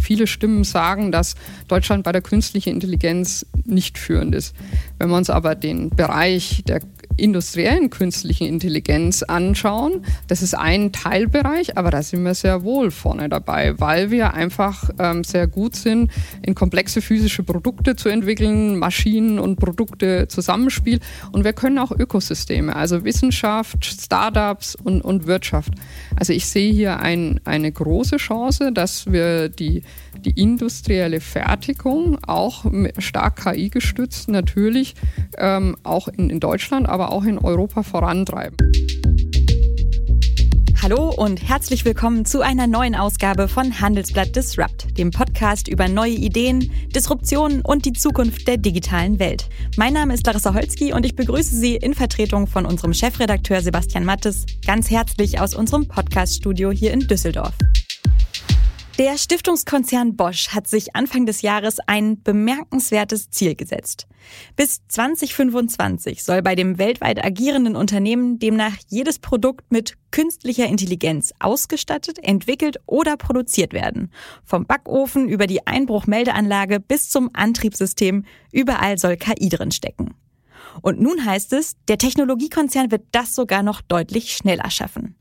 Viele Stimmen sagen, dass Deutschland bei der künstlichen Intelligenz nicht führend ist. Wenn wir uns aber den Bereich der industriellen künstlichen Intelligenz anschauen, das ist ein Teilbereich, aber da sind wir sehr wohl vorne dabei, weil wir einfach ähm, sehr gut sind, in komplexe physische Produkte zu entwickeln, Maschinen und Produkte Zusammenspiel. Und wir können auch Ökosysteme, also Wissenschaft, Startups und, und Wirtschaft. Also ich sehe hier ein, eine große Chance, dass wir die, die industrielle Fertigung auch stark KI gestützt natürlich ähm, auch in, in Deutschland, aber auch in Europa vorantreiben. Hallo und herzlich willkommen zu einer neuen Ausgabe von Handelsblatt Disrupt, dem Podcast über neue Ideen, Disruptionen und die Zukunft der digitalen Welt. Mein Name ist Larissa Holzki und ich begrüße Sie in Vertretung von unserem Chefredakteur Sebastian Mattes ganz herzlich aus unserem Podcaststudio hier in Düsseldorf. Der Stiftungskonzern Bosch hat sich Anfang des Jahres ein bemerkenswertes Ziel gesetzt. Bis 2025 soll bei dem weltweit agierenden Unternehmen demnach jedes Produkt mit künstlicher Intelligenz ausgestattet, entwickelt oder produziert werden. Vom Backofen über die Einbruchmeldeanlage bis zum Antriebssystem, überall soll KI drin stecken. Und nun heißt es, der Technologiekonzern wird das sogar noch deutlich schneller schaffen.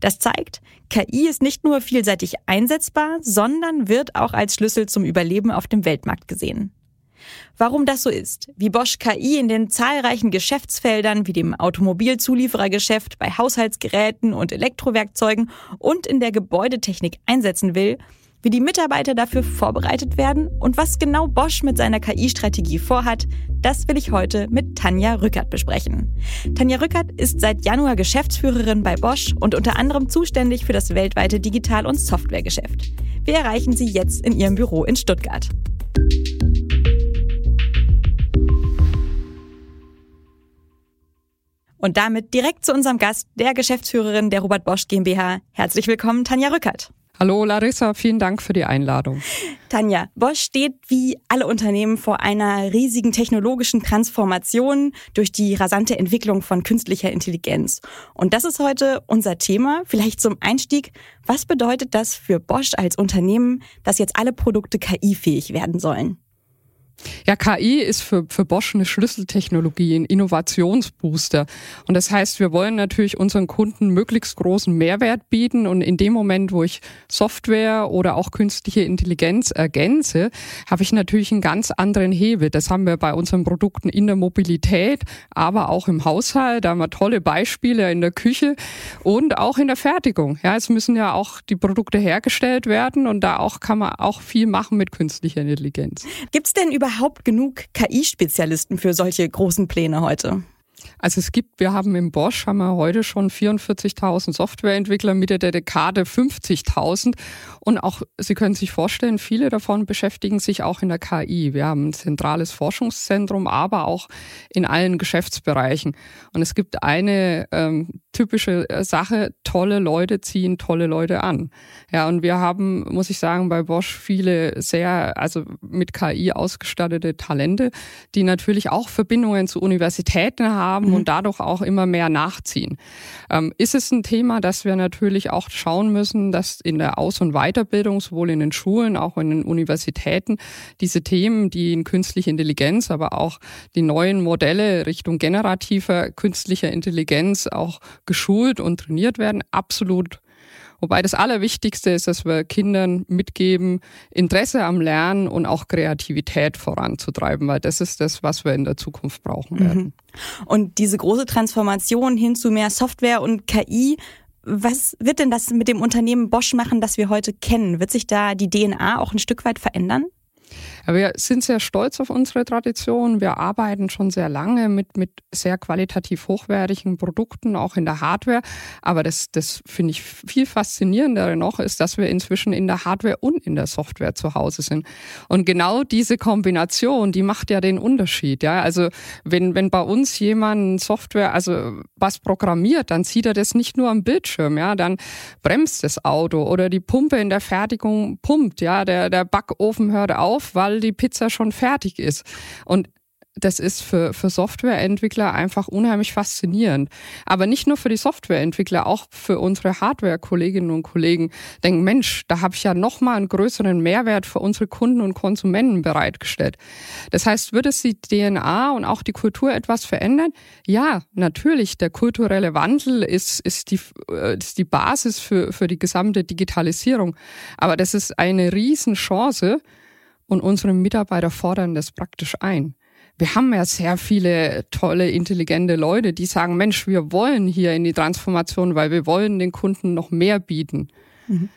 Das zeigt, KI ist nicht nur vielseitig einsetzbar, sondern wird auch als Schlüssel zum Überleben auf dem Weltmarkt gesehen. Warum das so ist, wie Bosch KI in den zahlreichen Geschäftsfeldern wie dem Automobilzulieferergeschäft, bei Haushaltsgeräten und Elektrowerkzeugen und in der Gebäudetechnik einsetzen will, wie die Mitarbeiter dafür vorbereitet werden und was genau Bosch mit seiner KI-Strategie vorhat, das will ich heute mit Tanja Rückert besprechen. Tanja Rückert ist seit Januar Geschäftsführerin bei Bosch und unter anderem zuständig für das weltweite Digital- und Softwaregeschäft. Wir erreichen sie jetzt in ihrem Büro in Stuttgart. Und damit direkt zu unserem Gast, der Geschäftsführerin der Robert Bosch GmbH. Herzlich willkommen, Tanja Rückert. Hallo Larissa, vielen Dank für die Einladung. Tanja, Bosch steht wie alle Unternehmen vor einer riesigen technologischen Transformation durch die rasante Entwicklung von künstlicher Intelligenz. Und das ist heute unser Thema. Vielleicht zum Einstieg. Was bedeutet das für Bosch als Unternehmen, dass jetzt alle Produkte KI-fähig werden sollen? Ja, KI ist für, für Bosch eine Schlüsseltechnologie, ein Innovationsbooster. Und das heißt, wir wollen natürlich unseren Kunden möglichst großen Mehrwert bieten. Und in dem Moment, wo ich Software oder auch künstliche Intelligenz ergänze, habe ich natürlich einen ganz anderen Hebel. Das haben wir bei unseren Produkten in der Mobilität, aber auch im Haushalt. Da haben wir tolle Beispiele in der Küche und auch in der Fertigung. Ja, es müssen ja auch die Produkte hergestellt werden und da auch kann man auch viel machen mit künstlicher Intelligenz. Gibt es denn über überhaupt genug KI-Spezialisten für solche großen Pläne heute? Also es gibt, wir haben im Bosch, haben wir heute schon 44.000 Softwareentwickler, Mitte der Dekade 50.000. Und auch, Sie können sich vorstellen, viele davon beschäftigen sich auch in der KI. Wir haben ein zentrales Forschungszentrum, aber auch in allen Geschäftsbereichen. Und es gibt eine ähm, typische äh, Sache, tolle Leute ziehen tolle Leute an. Ja, und wir haben, muss ich sagen, bei Bosch viele sehr, also mit KI ausgestattete Talente, die natürlich auch Verbindungen zu Universitäten haben mhm. und dadurch auch immer mehr nachziehen. Ähm, ist es ein Thema, dass wir natürlich auch schauen müssen, dass in der Aus- und Weiterbildung, sowohl in den Schulen, auch in den Universitäten, diese Themen, die in künstliche Intelligenz, aber auch die neuen Modelle Richtung generativer künstlicher Intelligenz auch geschult und trainiert werden, absolut Wobei das Allerwichtigste ist, dass wir Kindern mitgeben, Interesse am Lernen und auch Kreativität voranzutreiben, weil das ist das, was wir in der Zukunft brauchen werden. Mhm. Und diese große Transformation hin zu mehr Software und KI, was wird denn das mit dem Unternehmen Bosch machen, das wir heute kennen? Wird sich da die DNA auch ein Stück weit verändern? Wir sind sehr stolz auf unsere Tradition. Wir arbeiten schon sehr lange mit, mit sehr qualitativ hochwertigen Produkten, auch in der Hardware. Aber das, das finde ich viel faszinierender noch, ist, dass wir inzwischen in der Hardware und in der Software zu Hause sind. Und genau diese Kombination, die macht ja den Unterschied. Ja, also wenn, wenn bei uns jemand Software, also was programmiert, dann sieht er das nicht nur am Bildschirm. Ja, dann bremst das Auto oder die Pumpe in der Fertigung pumpt. Ja, der, der Backofen hört auf, weil weil die Pizza schon fertig ist. Und das ist für, für Softwareentwickler einfach unheimlich faszinierend. Aber nicht nur für die Softwareentwickler, auch für unsere Hardware-Kolleginnen und Kollegen denken, Mensch, da habe ich ja nochmal einen größeren Mehrwert für unsere Kunden und Konsumenten bereitgestellt. Das heißt, wird es die DNA und auch die Kultur etwas verändern? Ja, natürlich. Der kulturelle Wandel ist, ist, die, äh, ist die Basis für, für die gesamte Digitalisierung. Aber das ist eine Riesenchance und unsere Mitarbeiter fordern das praktisch ein wir haben ja sehr viele tolle, intelligente Leute, die sagen, Mensch, wir wollen hier in die Transformation, weil wir wollen den Kunden noch mehr bieten. Mhm.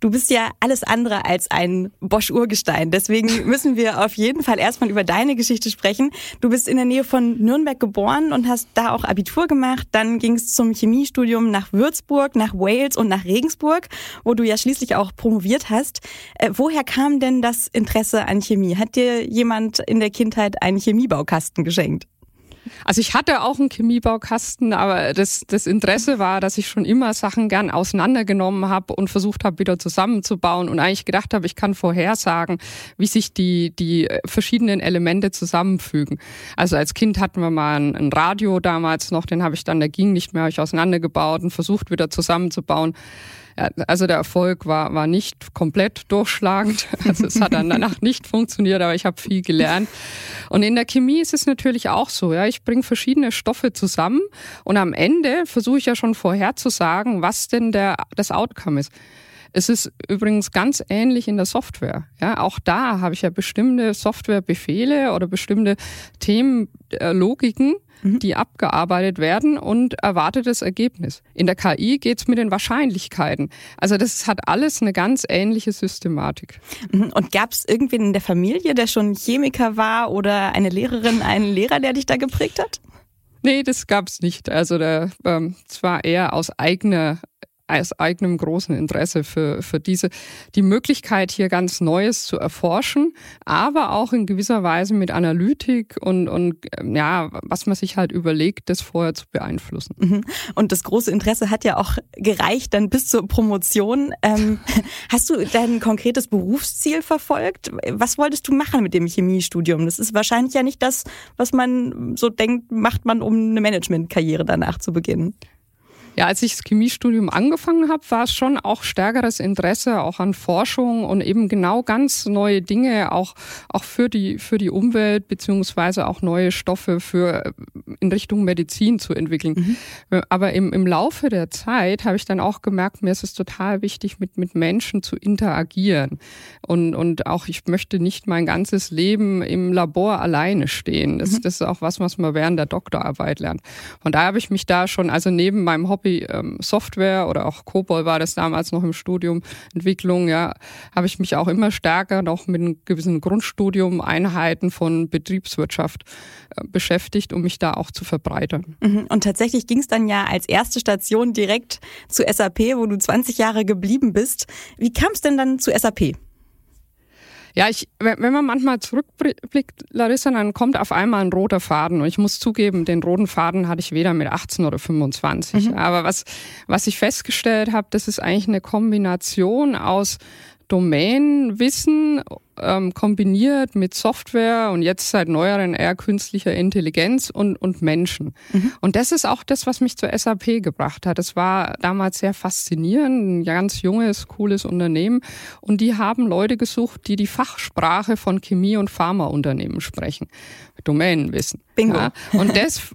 Du bist ja alles andere als ein Bosch-Urgestein. Deswegen müssen wir auf jeden Fall erstmal über deine Geschichte sprechen. Du bist in der Nähe von Nürnberg geboren und hast da auch Abitur gemacht. Dann ging es zum Chemiestudium nach Würzburg, nach Wales und nach Regensburg, wo du ja schließlich auch promoviert hast. Äh, woher kam denn das Interesse an Chemie? Hat dir jemand in der Kindheit einen Chemiebaukasten geschenkt? Also ich hatte auch einen Chemiebaukasten, aber das, das Interesse war, dass ich schon immer Sachen gern auseinandergenommen habe und versucht habe, wieder zusammenzubauen und eigentlich gedacht habe, ich kann vorhersagen, wie sich die, die verschiedenen Elemente zusammenfügen. Also als Kind hatten wir mal ein, ein Radio damals noch, den habe ich dann, der ging nicht mehr, habe ich auseinandergebaut und versucht wieder zusammenzubauen. Also der Erfolg war, war nicht komplett durchschlagend. Also es hat dann danach nicht funktioniert, aber ich habe viel gelernt. Und in der Chemie ist es natürlich auch so. Ja, ich bringe verschiedene Stoffe zusammen und am Ende versuche ich ja schon vorherzusagen, was denn der, das Outcome ist. Es ist übrigens ganz ähnlich in der Software. Ja, auch da habe ich ja bestimmte Softwarebefehle oder bestimmte Themenlogiken, mhm. die abgearbeitet werden und erwartetes Ergebnis. In der KI geht es mit den Wahrscheinlichkeiten. Also das hat alles eine ganz ähnliche Systematik. Mhm. Und gab es irgendwen in der Familie, der schon Chemiker war oder eine Lehrerin, einen Lehrer, der dich da geprägt hat? Nee, das gab's nicht. Also der, ähm, zwar eher aus eigener aus eigenem großen Interesse für, für diese, die Möglichkeit, hier ganz Neues zu erforschen, aber auch in gewisser Weise mit Analytik und, und ähm, ja, was man sich halt überlegt, das vorher zu beeinflussen. Mhm. Und das große Interesse hat ja auch gereicht dann bis zur Promotion. Ähm, hast du dein konkretes Berufsziel verfolgt? Was wolltest du machen mit dem Chemiestudium? Das ist wahrscheinlich ja nicht das, was man so denkt, macht man, um eine Managementkarriere danach zu beginnen. Ja, als ich das Chemiestudium angefangen habe, war es schon auch stärkeres Interesse auch an Forschung und eben genau ganz neue Dinge auch auch für die für die Umwelt beziehungsweise auch neue Stoffe für in Richtung Medizin zu entwickeln. Mhm. Aber im, im Laufe der Zeit habe ich dann auch gemerkt, mir ist es total wichtig, mit mit Menschen zu interagieren und und auch ich möchte nicht mein ganzes Leben im Labor alleine stehen. Das, mhm. das ist auch was, was man während der Doktorarbeit lernt. Und da habe ich mich da schon also neben meinem Hobby Hobby ähm, Software oder auch COBOL war das damals noch im Studium Entwicklung, ja, habe ich mich auch immer stärker noch mit gewissen Grundstudium Einheiten von Betriebswirtschaft äh, beschäftigt, um mich da auch zu verbreitern. Mhm. Und tatsächlich ging es dann ja als erste Station direkt zu SAP, wo du 20 Jahre geblieben bist. Wie kam es denn dann zu SAP? Ja, ich, wenn man manchmal zurückblickt, Larissa, dann kommt auf einmal ein roter Faden. Und ich muss zugeben, den roten Faden hatte ich weder mit 18 oder 25. Mhm. Aber was, was ich festgestellt habe, das ist eigentlich eine Kombination aus Domänenwissen ähm, kombiniert mit Software und jetzt seit neueren eher künstlicher Intelligenz und, und Menschen. Mhm. Und das ist auch das, was mich zur SAP gebracht hat. Es war damals sehr faszinierend, ein ganz junges, cooles Unternehmen. Und die haben Leute gesucht, die die Fachsprache von Chemie- und Pharmaunternehmen sprechen. Domänenwissen. Bingo. Ja, und das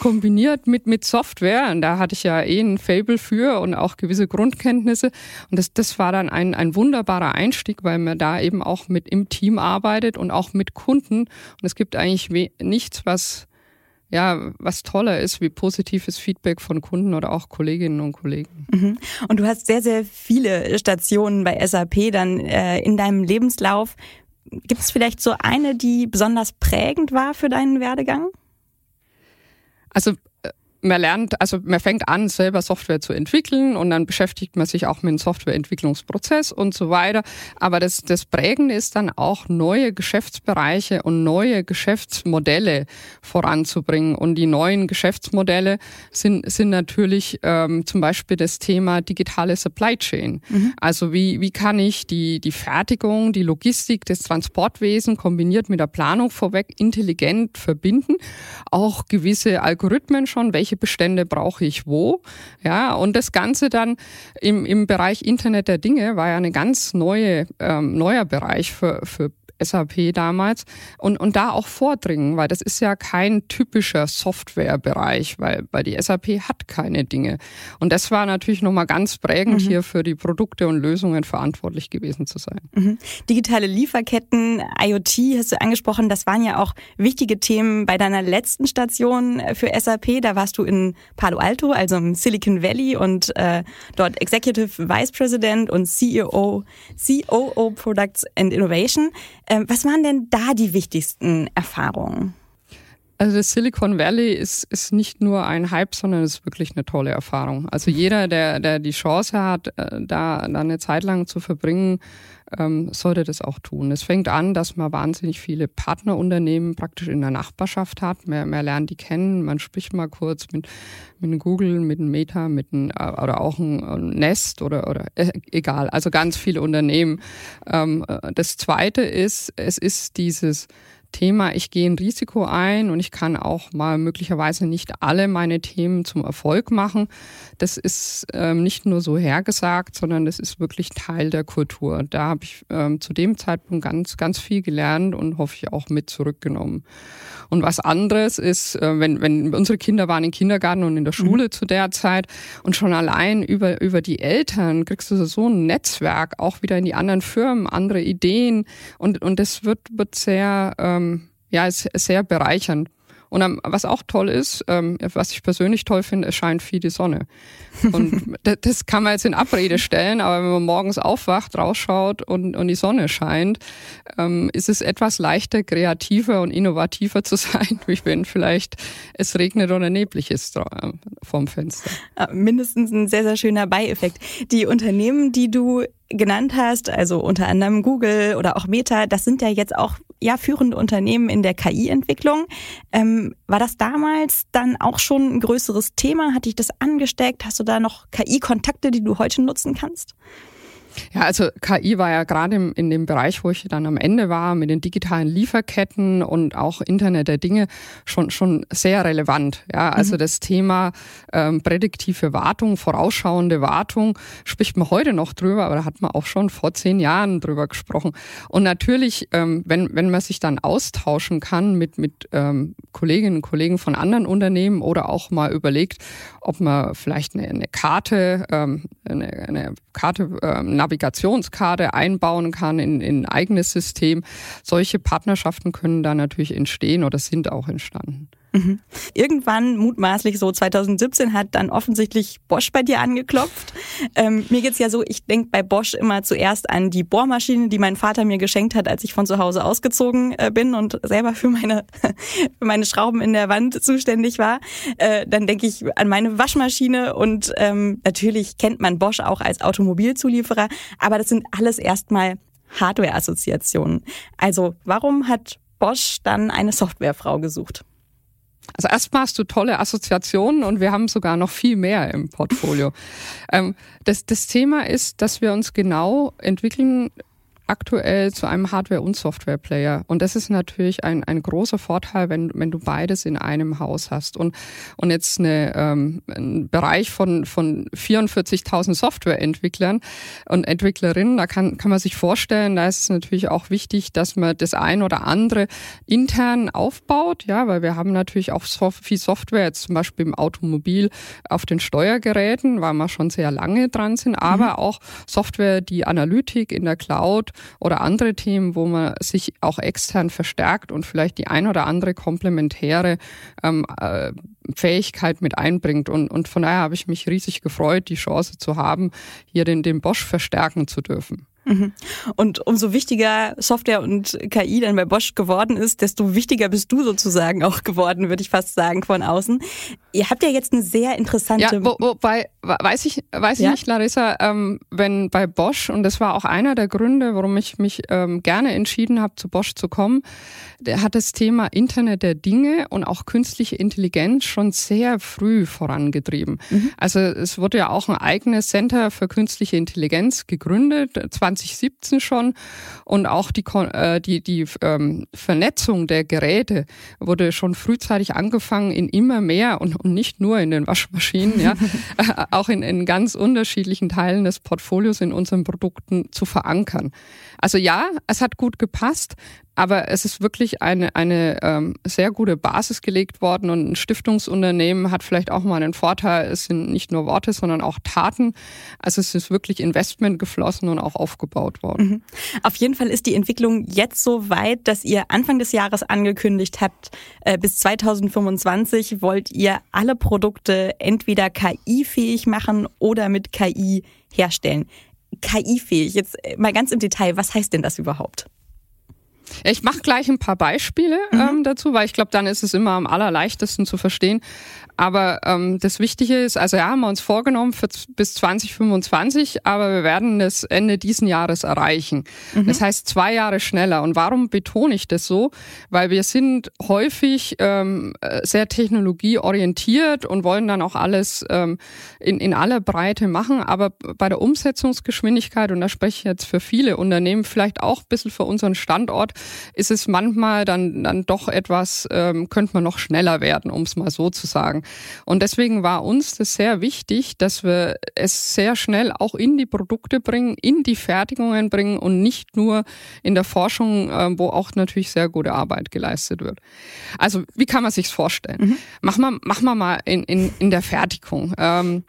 kombiniert mit, mit Software. Und da hatte ich ja eh ein Fable für und auch gewisse Grundkenntnisse. Und das, das war dann ein, ein wunderbarer Einstieg, weil man da eben auch mit im Team arbeitet und auch mit Kunden. Und es gibt eigentlich nichts, was ja, was toller ist, wie positives Feedback von Kunden oder auch Kolleginnen und Kollegen. Mhm. Und du hast sehr, sehr viele Stationen bei SAP dann äh, in deinem Lebenslauf. Gibt es vielleicht so eine, die besonders prägend war für deinen Werdegang? Also äh, man lernt, also man fängt an, selber Software zu entwickeln und dann beschäftigt man sich auch mit dem Softwareentwicklungsprozess und so weiter. Aber das, das Prägende ist dann auch neue Geschäftsbereiche und neue Geschäftsmodelle voranzubringen. Und die neuen Geschäftsmodelle sind, sind natürlich ähm, zum Beispiel das Thema digitale Supply Chain. Mhm. Also wie, wie kann ich die, die Fertigung, die Logistik, das Transportwesen kombiniert mit der Planung vorweg intelligent verbinden? Auch gewisse Algorithmen schon, welche welche Bestände brauche ich wo. Ja, und das Ganze dann im, im Bereich Internet der Dinge war ja eine ganz neue, ähm, neuer Bereich für, für SAP damals und, und da auch vordringen, weil das ist ja kein typischer Softwarebereich, weil, weil die SAP hat keine Dinge. Und das war natürlich nochmal ganz prägend, mhm. hier für die Produkte und Lösungen verantwortlich gewesen zu sein. Mhm. Digitale Lieferketten, IoT hast du angesprochen, das waren ja auch wichtige Themen bei deiner letzten Station für SAP. Da warst du in Palo Alto, also im Silicon Valley und äh, dort Executive Vice President und CEO, COO Products and Innovation. Ähm, was waren denn da die wichtigsten Erfahrungen? Also das Silicon Valley ist, ist nicht nur ein Hype, sondern es ist wirklich eine tolle Erfahrung. Also jeder, der, der die Chance hat, äh, da, da eine Zeit lang zu verbringen, ähm, sollte das auch tun. Es fängt an, dass man wahnsinnig viele Partnerunternehmen praktisch in der Nachbarschaft hat. Man, man lernt die kennen, man spricht mal kurz mit, mit Google, mit einem Meta, mit einem, äh, oder auch ein Nest oder, oder äh, egal. Also ganz viele Unternehmen. Ähm, äh, das Zweite ist, es ist dieses Thema, ich gehe ein Risiko ein und ich kann auch mal möglicherweise nicht alle meine Themen zum Erfolg machen. Das ist ähm, nicht nur so hergesagt, sondern das ist wirklich Teil der Kultur. Da habe ich ähm, zu dem Zeitpunkt ganz, ganz viel gelernt und hoffe ich auch mit zurückgenommen. Und was anderes ist, äh, wenn, wenn unsere Kinder waren im Kindergarten und in der mhm. Schule mhm. zu der Zeit und schon allein über, über die Eltern kriegst du so ein Netzwerk auch wieder in die anderen Firmen, andere Ideen und, und das wird, wird sehr, ähm, ja, ist sehr bereichernd. Und ähm, was auch toll ist, ähm, was ich persönlich toll finde, es scheint viel die Sonne. Und das kann man jetzt in Abrede stellen, aber wenn man morgens aufwacht, rausschaut und, und die Sonne scheint, ähm, ist es etwas leichter, kreativer und innovativer zu sein, wie wenn vielleicht es regnet oder neblig ist äh, vorm Fenster. Mindestens ein sehr, sehr schöner Beieffekt. Die Unternehmen, die du genannt hast, also unter anderem Google oder auch Meta, das sind ja jetzt auch ja führende Unternehmen in der KI-Entwicklung. Ähm, war das damals dann auch schon ein größeres Thema? Hat dich das angesteckt? Hast du da noch KI-Kontakte, die du heute nutzen kannst? Ja, also KI war ja gerade in dem Bereich, wo ich dann am Ende war, mit den digitalen Lieferketten und auch Internet der Dinge schon schon sehr relevant. Ja, also mhm. das Thema ähm, prädiktive Wartung, vorausschauende Wartung spricht man heute noch drüber, aber da hat man auch schon vor zehn Jahren drüber gesprochen. Und natürlich, ähm, wenn wenn man sich dann austauschen kann mit mit ähm, Kolleginnen und Kollegen von anderen Unternehmen oder auch mal überlegt, ob man vielleicht eine, eine Karte, ähm, eine, eine Karte ähm, Navigationskarte einbauen kann in, in ein eigenes System. Solche Partnerschaften können da natürlich entstehen oder sind auch entstanden. Mhm. Irgendwann, mutmaßlich so 2017, hat dann offensichtlich Bosch bei dir angeklopft. Ähm, mir geht's ja so, ich denk bei Bosch immer zuerst an die Bohrmaschine, die mein Vater mir geschenkt hat, als ich von zu Hause ausgezogen äh, bin und selber für meine, für meine Schrauben in der Wand zuständig war. Äh, dann denke ich an meine Waschmaschine und ähm, natürlich kennt man Bosch auch als Automobilzulieferer, aber das sind alles erstmal Hardware-Assoziationen. Also warum hat Bosch dann eine Softwarefrau gesucht? Also erstmal hast du tolle Assoziationen und wir haben sogar noch viel mehr im Portfolio. ähm, das, das Thema ist, dass wir uns genau entwickeln aktuell zu einem Hardware- und Software-Player. Und das ist natürlich ein, ein großer Vorteil, wenn, wenn du beides in einem Haus hast. Und, und jetzt eine, ähm, ein Bereich von, von 44.000 Softwareentwicklern und Entwicklerinnen, da kann, kann man sich vorstellen, da ist es natürlich auch wichtig, dass man das ein oder andere intern aufbaut, ja, weil wir haben natürlich auch so viel Software, jetzt zum Beispiel im Automobil auf den Steuergeräten, weil wir schon sehr lange dran sind, aber mhm. auch Software, die Analytik in der Cloud oder andere Themen, wo man sich auch extern verstärkt und vielleicht die ein oder andere komplementäre ähm, äh, Fähigkeit mit einbringt. Und, und von daher habe ich mich riesig gefreut, die Chance zu haben, hier den, den Bosch verstärken zu dürfen. Mhm. Und umso wichtiger Software und KI dann bei Bosch geworden ist, desto wichtiger bist du sozusagen auch geworden, würde ich fast sagen, von außen. Ihr habt ja jetzt eine sehr interessante. Ja, wo, wobei, weiß ich, weiß ich ja? nicht, Larissa, ähm, wenn bei Bosch, und das war auch einer der Gründe, warum ich mich ähm, gerne entschieden habe, zu Bosch zu kommen, der hat das Thema Internet der Dinge und auch künstliche Intelligenz schon sehr früh vorangetrieben. Mhm. Also es wurde ja auch ein eigenes Center für künstliche Intelligenz gegründet, 2017 schon. Und auch die, äh, die, die ähm, Vernetzung der Geräte wurde schon frühzeitig angefangen in immer mehr und, und nicht nur in den Waschmaschinen, ja, äh, auch in, in ganz unterschiedlichen Teilen des Portfolios in unseren Produkten zu verankern. Also ja, es hat gut gepasst, aber es ist wirklich eine, eine ähm, sehr gute Basis gelegt worden und ein Stiftungsunternehmen hat vielleicht auch mal einen Vorteil. Es sind nicht nur Worte, sondern auch Taten. Also es ist wirklich Investment geflossen und auch aufgebaut worden. Mhm. Auf jeden Fall ist die Entwicklung jetzt so weit, dass ihr Anfang des Jahres angekündigt habt, äh, bis 2025 wollt ihr alle Produkte entweder KI-fähig machen oder mit KI herstellen. KI-fähig, jetzt mal ganz im Detail, was heißt denn das überhaupt? Ich mache gleich ein paar Beispiele mhm. ähm, dazu, weil ich glaube, dann ist es immer am allerleichtesten zu verstehen. Aber ähm, das Wichtige ist, also ja, haben wir uns vorgenommen für, bis 2025, aber wir werden das Ende diesen Jahres erreichen. Mhm. Das heißt zwei Jahre schneller. Und warum betone ich das so? Weil wir sind häufig ähm, sehr technologieorientiert und wollen dann auch alles ähm, in, in aller Breite machen. Aber bei der Umsetzungsgeschwindigkeit, und da spreche ich jetzt für viele Unternehmen, vielleicht auch ein bisschen für unseren Standort, ist es manchmal dann, dann doch etwas, ähm, könnte man noch schneller werden, um es mal so zu sagen. Und deswegen war uns das sehr wichtig, dass wir es sehr schnell auch in die Produkte bringen, in die Fertigungen bringen und nicht nur in der Forschung, ähm, wo auch natürlich sehr gute Arbeit geleistet wird. Also wie kann man sich's vorstellen? Mhm. Machen wir, machen wir mal in, in, in der Fertigung. Ähm,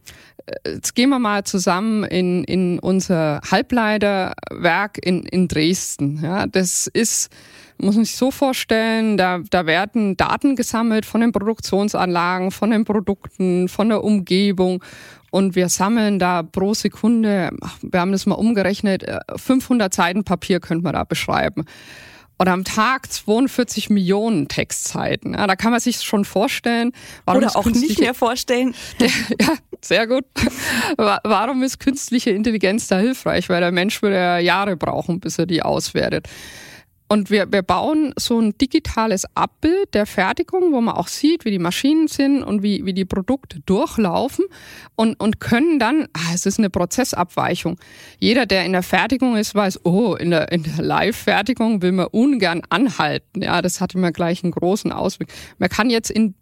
jetzt gehen wir mal zusammen in, in unser Halbleiterwerk in, in Dresden. Ja, das ist, muss man sich so vorstellen, da, da werden Daten gesammelt von den Produktionsanlagen, von den Produkten, von der Umgebung. Und wir sammeln da pro Sekunde, wir haben das mal umgerechnet, 500 äh, Seiten Papier könnte man da beschreiben oder am Tag 42 Millionen Textzeiten. Ja, da kann man sich schon vorstellen. Warum oder auch nicht mehr vorstellen. ja, sehr gut. Warum ist künstliche Intelligenz da hilfreich? Weil der Mensch würde ja Jahre brauchen, bis er die auswertet. Und wir, wir bauen so ein digitales Abbild der Fertigung, wo man auch sieht, wie die Maschinen sind und wie, wie die Produkte durchlaufen und, und können dann, ah, es ist eine Prozessabweichung. Jeder, der in der Fertigung ist, weiß, oh, in der, in der Live-Fertigung will man ungern anhalten. Ja, das hat immer gleich einen großen Auswirk. Man kann jetzt in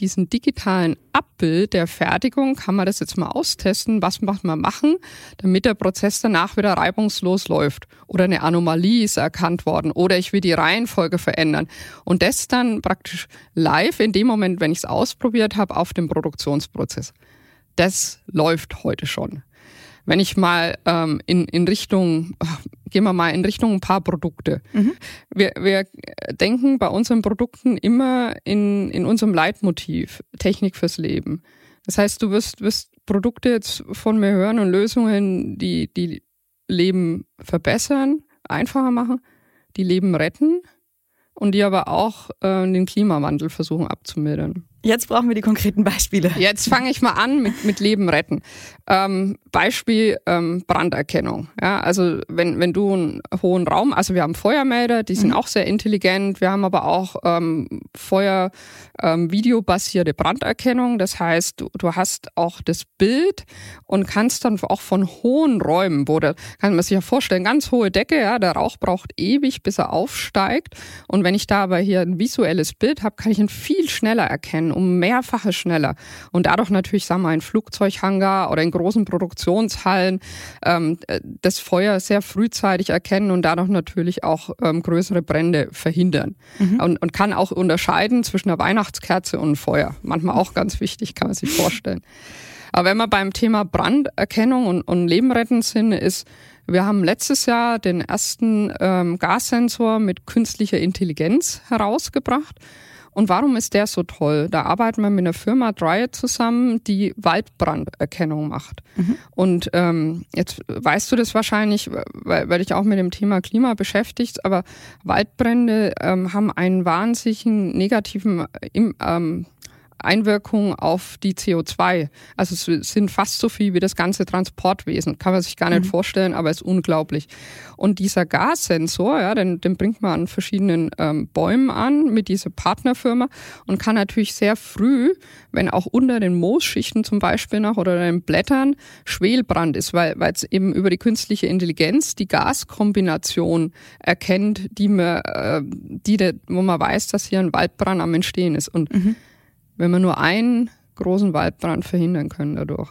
diesen digitalen Abbild der Fertigung kann man das jetzt mal austesten. Was macht man machen, damit der Prozess danach wieder reibungslos läuft? Oder eine Anomalie ist erkannt worden oder ich will die Reihenfolge verändern. Und das dann praktisch live in dem Moment, wenn ich es ausprobiert habe, auf dem Produktionsprozess. Das läuft heute schon. Wenn ich mal ähm, in, in Richtung, gehen wir mal in Richtung ein paar Produkte. Mhm. Wir, wir denken bei unseren Produkten immer in, in unserem Leitmotiv, Technik fürs Leben. Das heißt, du wirst, wirst Produkte jetzt von mir hören und Lösungen, die, die Leben verbessern, einfacher machen, die Leben retten und die aber auch äh, den Klimawandel versuchen abzumildern. Jetzt brauchen wir die konkreten Beispiele. Jetzt fange ich mal an mit, mit Leben retten. Ähm, Beispiel ähm, Branderkennung. Ja, also wenn, wenn du einen hohen Raum, also wir haben Feuermelder, die sind mhm. auch sehr intelligent. Wir haben aber auch ähm, Feuer, ähm, videobasierte Branderkennung. Das heißt, du, du hast auch das Bild und kannst dann auch von hohen Räumen, wo da kann man sich ja vorstellen, ganz hohe Decke, ja, der Rauch braucht ewig, bis er aufsteigt. Und wenn ich da aber hier ein visuelles Bild habe, kann ich ihn viel schneller erkennen um mehrfache schneller. Und dadurch natürlich, sagen wir, ein Flugzeughangar oder in großen Produktionshallen ähm, das Feuer sehr frühzeitig erkennen und dadurch natürlich auch ähm, größere Brände verhindern. Mhm. Und, und kann auch unterscheiden zwischen einer Weihnachtskerze und Feuer. Manchmal auch ganz wichtig, kann man sich vorstellen. Aber wenn wir beim Thema Branderkennung und, und Leben retten sind, ist, wir haben letztes Jahr den ersten ähm, Gassensor mit künstlicher Intelligenz herausgebracht. Und warum ist der so toll? Da arbeiten wir mit einer Firma Dryad zusammen, die Waldbranderkennung macht. Mhm. Und ähm, jetzt weißt du das wahrscheinlich, weil, weil dich auch mit dem Thema Klima beschäftigst, aber Waldbrände ähm, haben einen wahnsinnigen negativen ähm, Einwirkung auf die CO2. Also es sind fast so viel wie das ganze Transportwesen. Kann man sich gar nicht mhm. vorstellen, aber ist unglaublich. Und dieser Gassensor, ja, den, den bringt man an verschiedenen ähm, Bäumen an mit dieser Partnerfirma und kann natürlich sehr früh, wenn auch unter den Moosschichten zum Beispiel noch oder den Blättern Schwelbrand ist, weil weil es eben über die künstliche Intelligenz die Gaskombination erkennt, die man, äh, die wo man weiß, dass hier ein Waldbrand am Entstehen ist. Und mhm wenn wir nur einen großen Waldbrand verhindern können dadurch,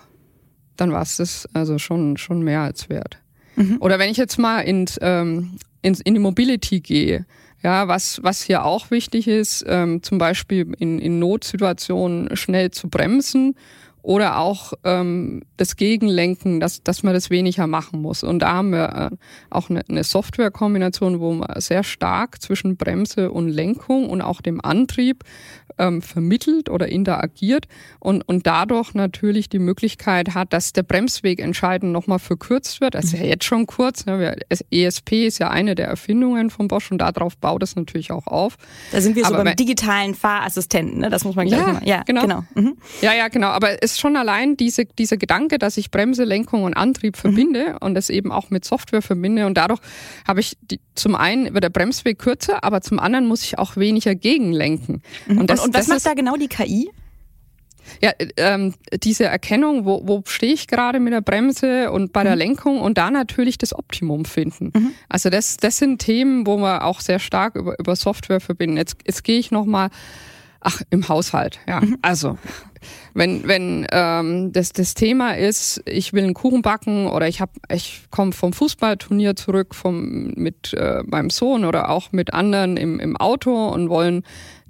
dann war es das also schon, schon mehr als wert. Mhm. Oder wenn ich jetzt mal ins, ähm, ins, in die Mobility gehe, ja, was, was hier auch wichtig ist, ähm, zum Beispiel in, in Notsituationen schnell zu bremsen oder auch ähm, das Gegenlenken, dass, dass man das weniger machen muss. Und da haben wir äh, auch eine, eine Softwarekombination, wo man sehr stark zwischen Bremse und Lenkung und auch dem Antrieb ähm, vermittelt oder interagiert und, und dadurch natürlich die Möglichkeit hat, dass der Bremsweg entscheidend nochmal verkürzt wird. Das ist ja jetzt schon kurz. Ne? ESP ist ja eine der Erfindungen von Bosch und darauf baut es natürlich auch auf. Da sind wir so aber beim digitalen Fahrassistenten, ne? das muss man gleich ja, mal. Ja, genau. genau. Mhm. Ja, ja, genau. Aber es ist schon allein diese, dieser Gedanke, dass ich Bremse, Lenkung und Antrieb verbinde mhm. und das eben auch mit Software verbinde und dadurch habe ich die, zum einen wird der Bremsweg kürzer, aber zum anderen muss ich auch weniger gegenlenken. Mhm. Und das und was macht da genau die KI? Ja, ähm, diese Erkennung, wo, wo stehe ich gerade mit der Bremse und bei mhm. der Lenkung und da natürlich das Optimum finden. Mhm. Also das, das sind Themen, wo wir auch sehr stark über, über Software verbinden. Jetzt, jetzt gehe ich nochmal, ach, im Haushalt, ja. Mhm. Also wenn, wenn ähm, das, das Thema ist, ich will einen Kuchen backen oder ich hab, ich komme vom Fußballturnier zurück vom, mit äh, meinem Sohn oder auch mit anderen im, im Auto und wollen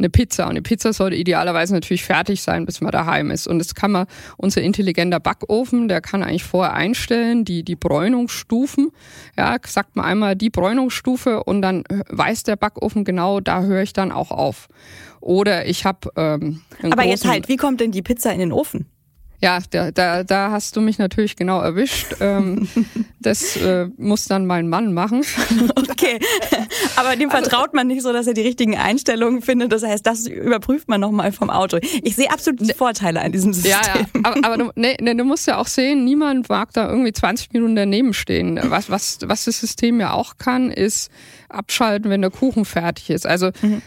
eine Pizza. Und eine Pizza sollte idealerweise natürlich fertig sein, bis man daheim ist. Und das kann man, unser intelligenter Backofen, der kann eigentlich vorher einstellen, die, die Bräunungsstufen. Ja, sagt man einmal die Bräunungsstufe und dann weiß der Backofen genau, da höre ich dann auch auf. Oder ich habe. Ähm, Aber jetzt halt, wie kommt denn die Pizza in den Ofen? Ja, da, da, da hast du mich natürlich genau erwischt. Ähm, das äh, muss dann mein Mann machen. Okay, aber dem also, vertraut man nicht so, dass er die richtigen Einstellungen findet. Das heißt, das überprüft man nochmal vom Auto. Ich sehe absolut die ne, Vorteile an diesem System. Ja, ja. aber, aber du, nee, nee, du musst ja auch sehen, niemand mag da irgendwie 20 Minuten daneben stehen. Was, was, was das System ja auch kann, ist abschalten, wenn der Kuchen fertig ist. Also mhm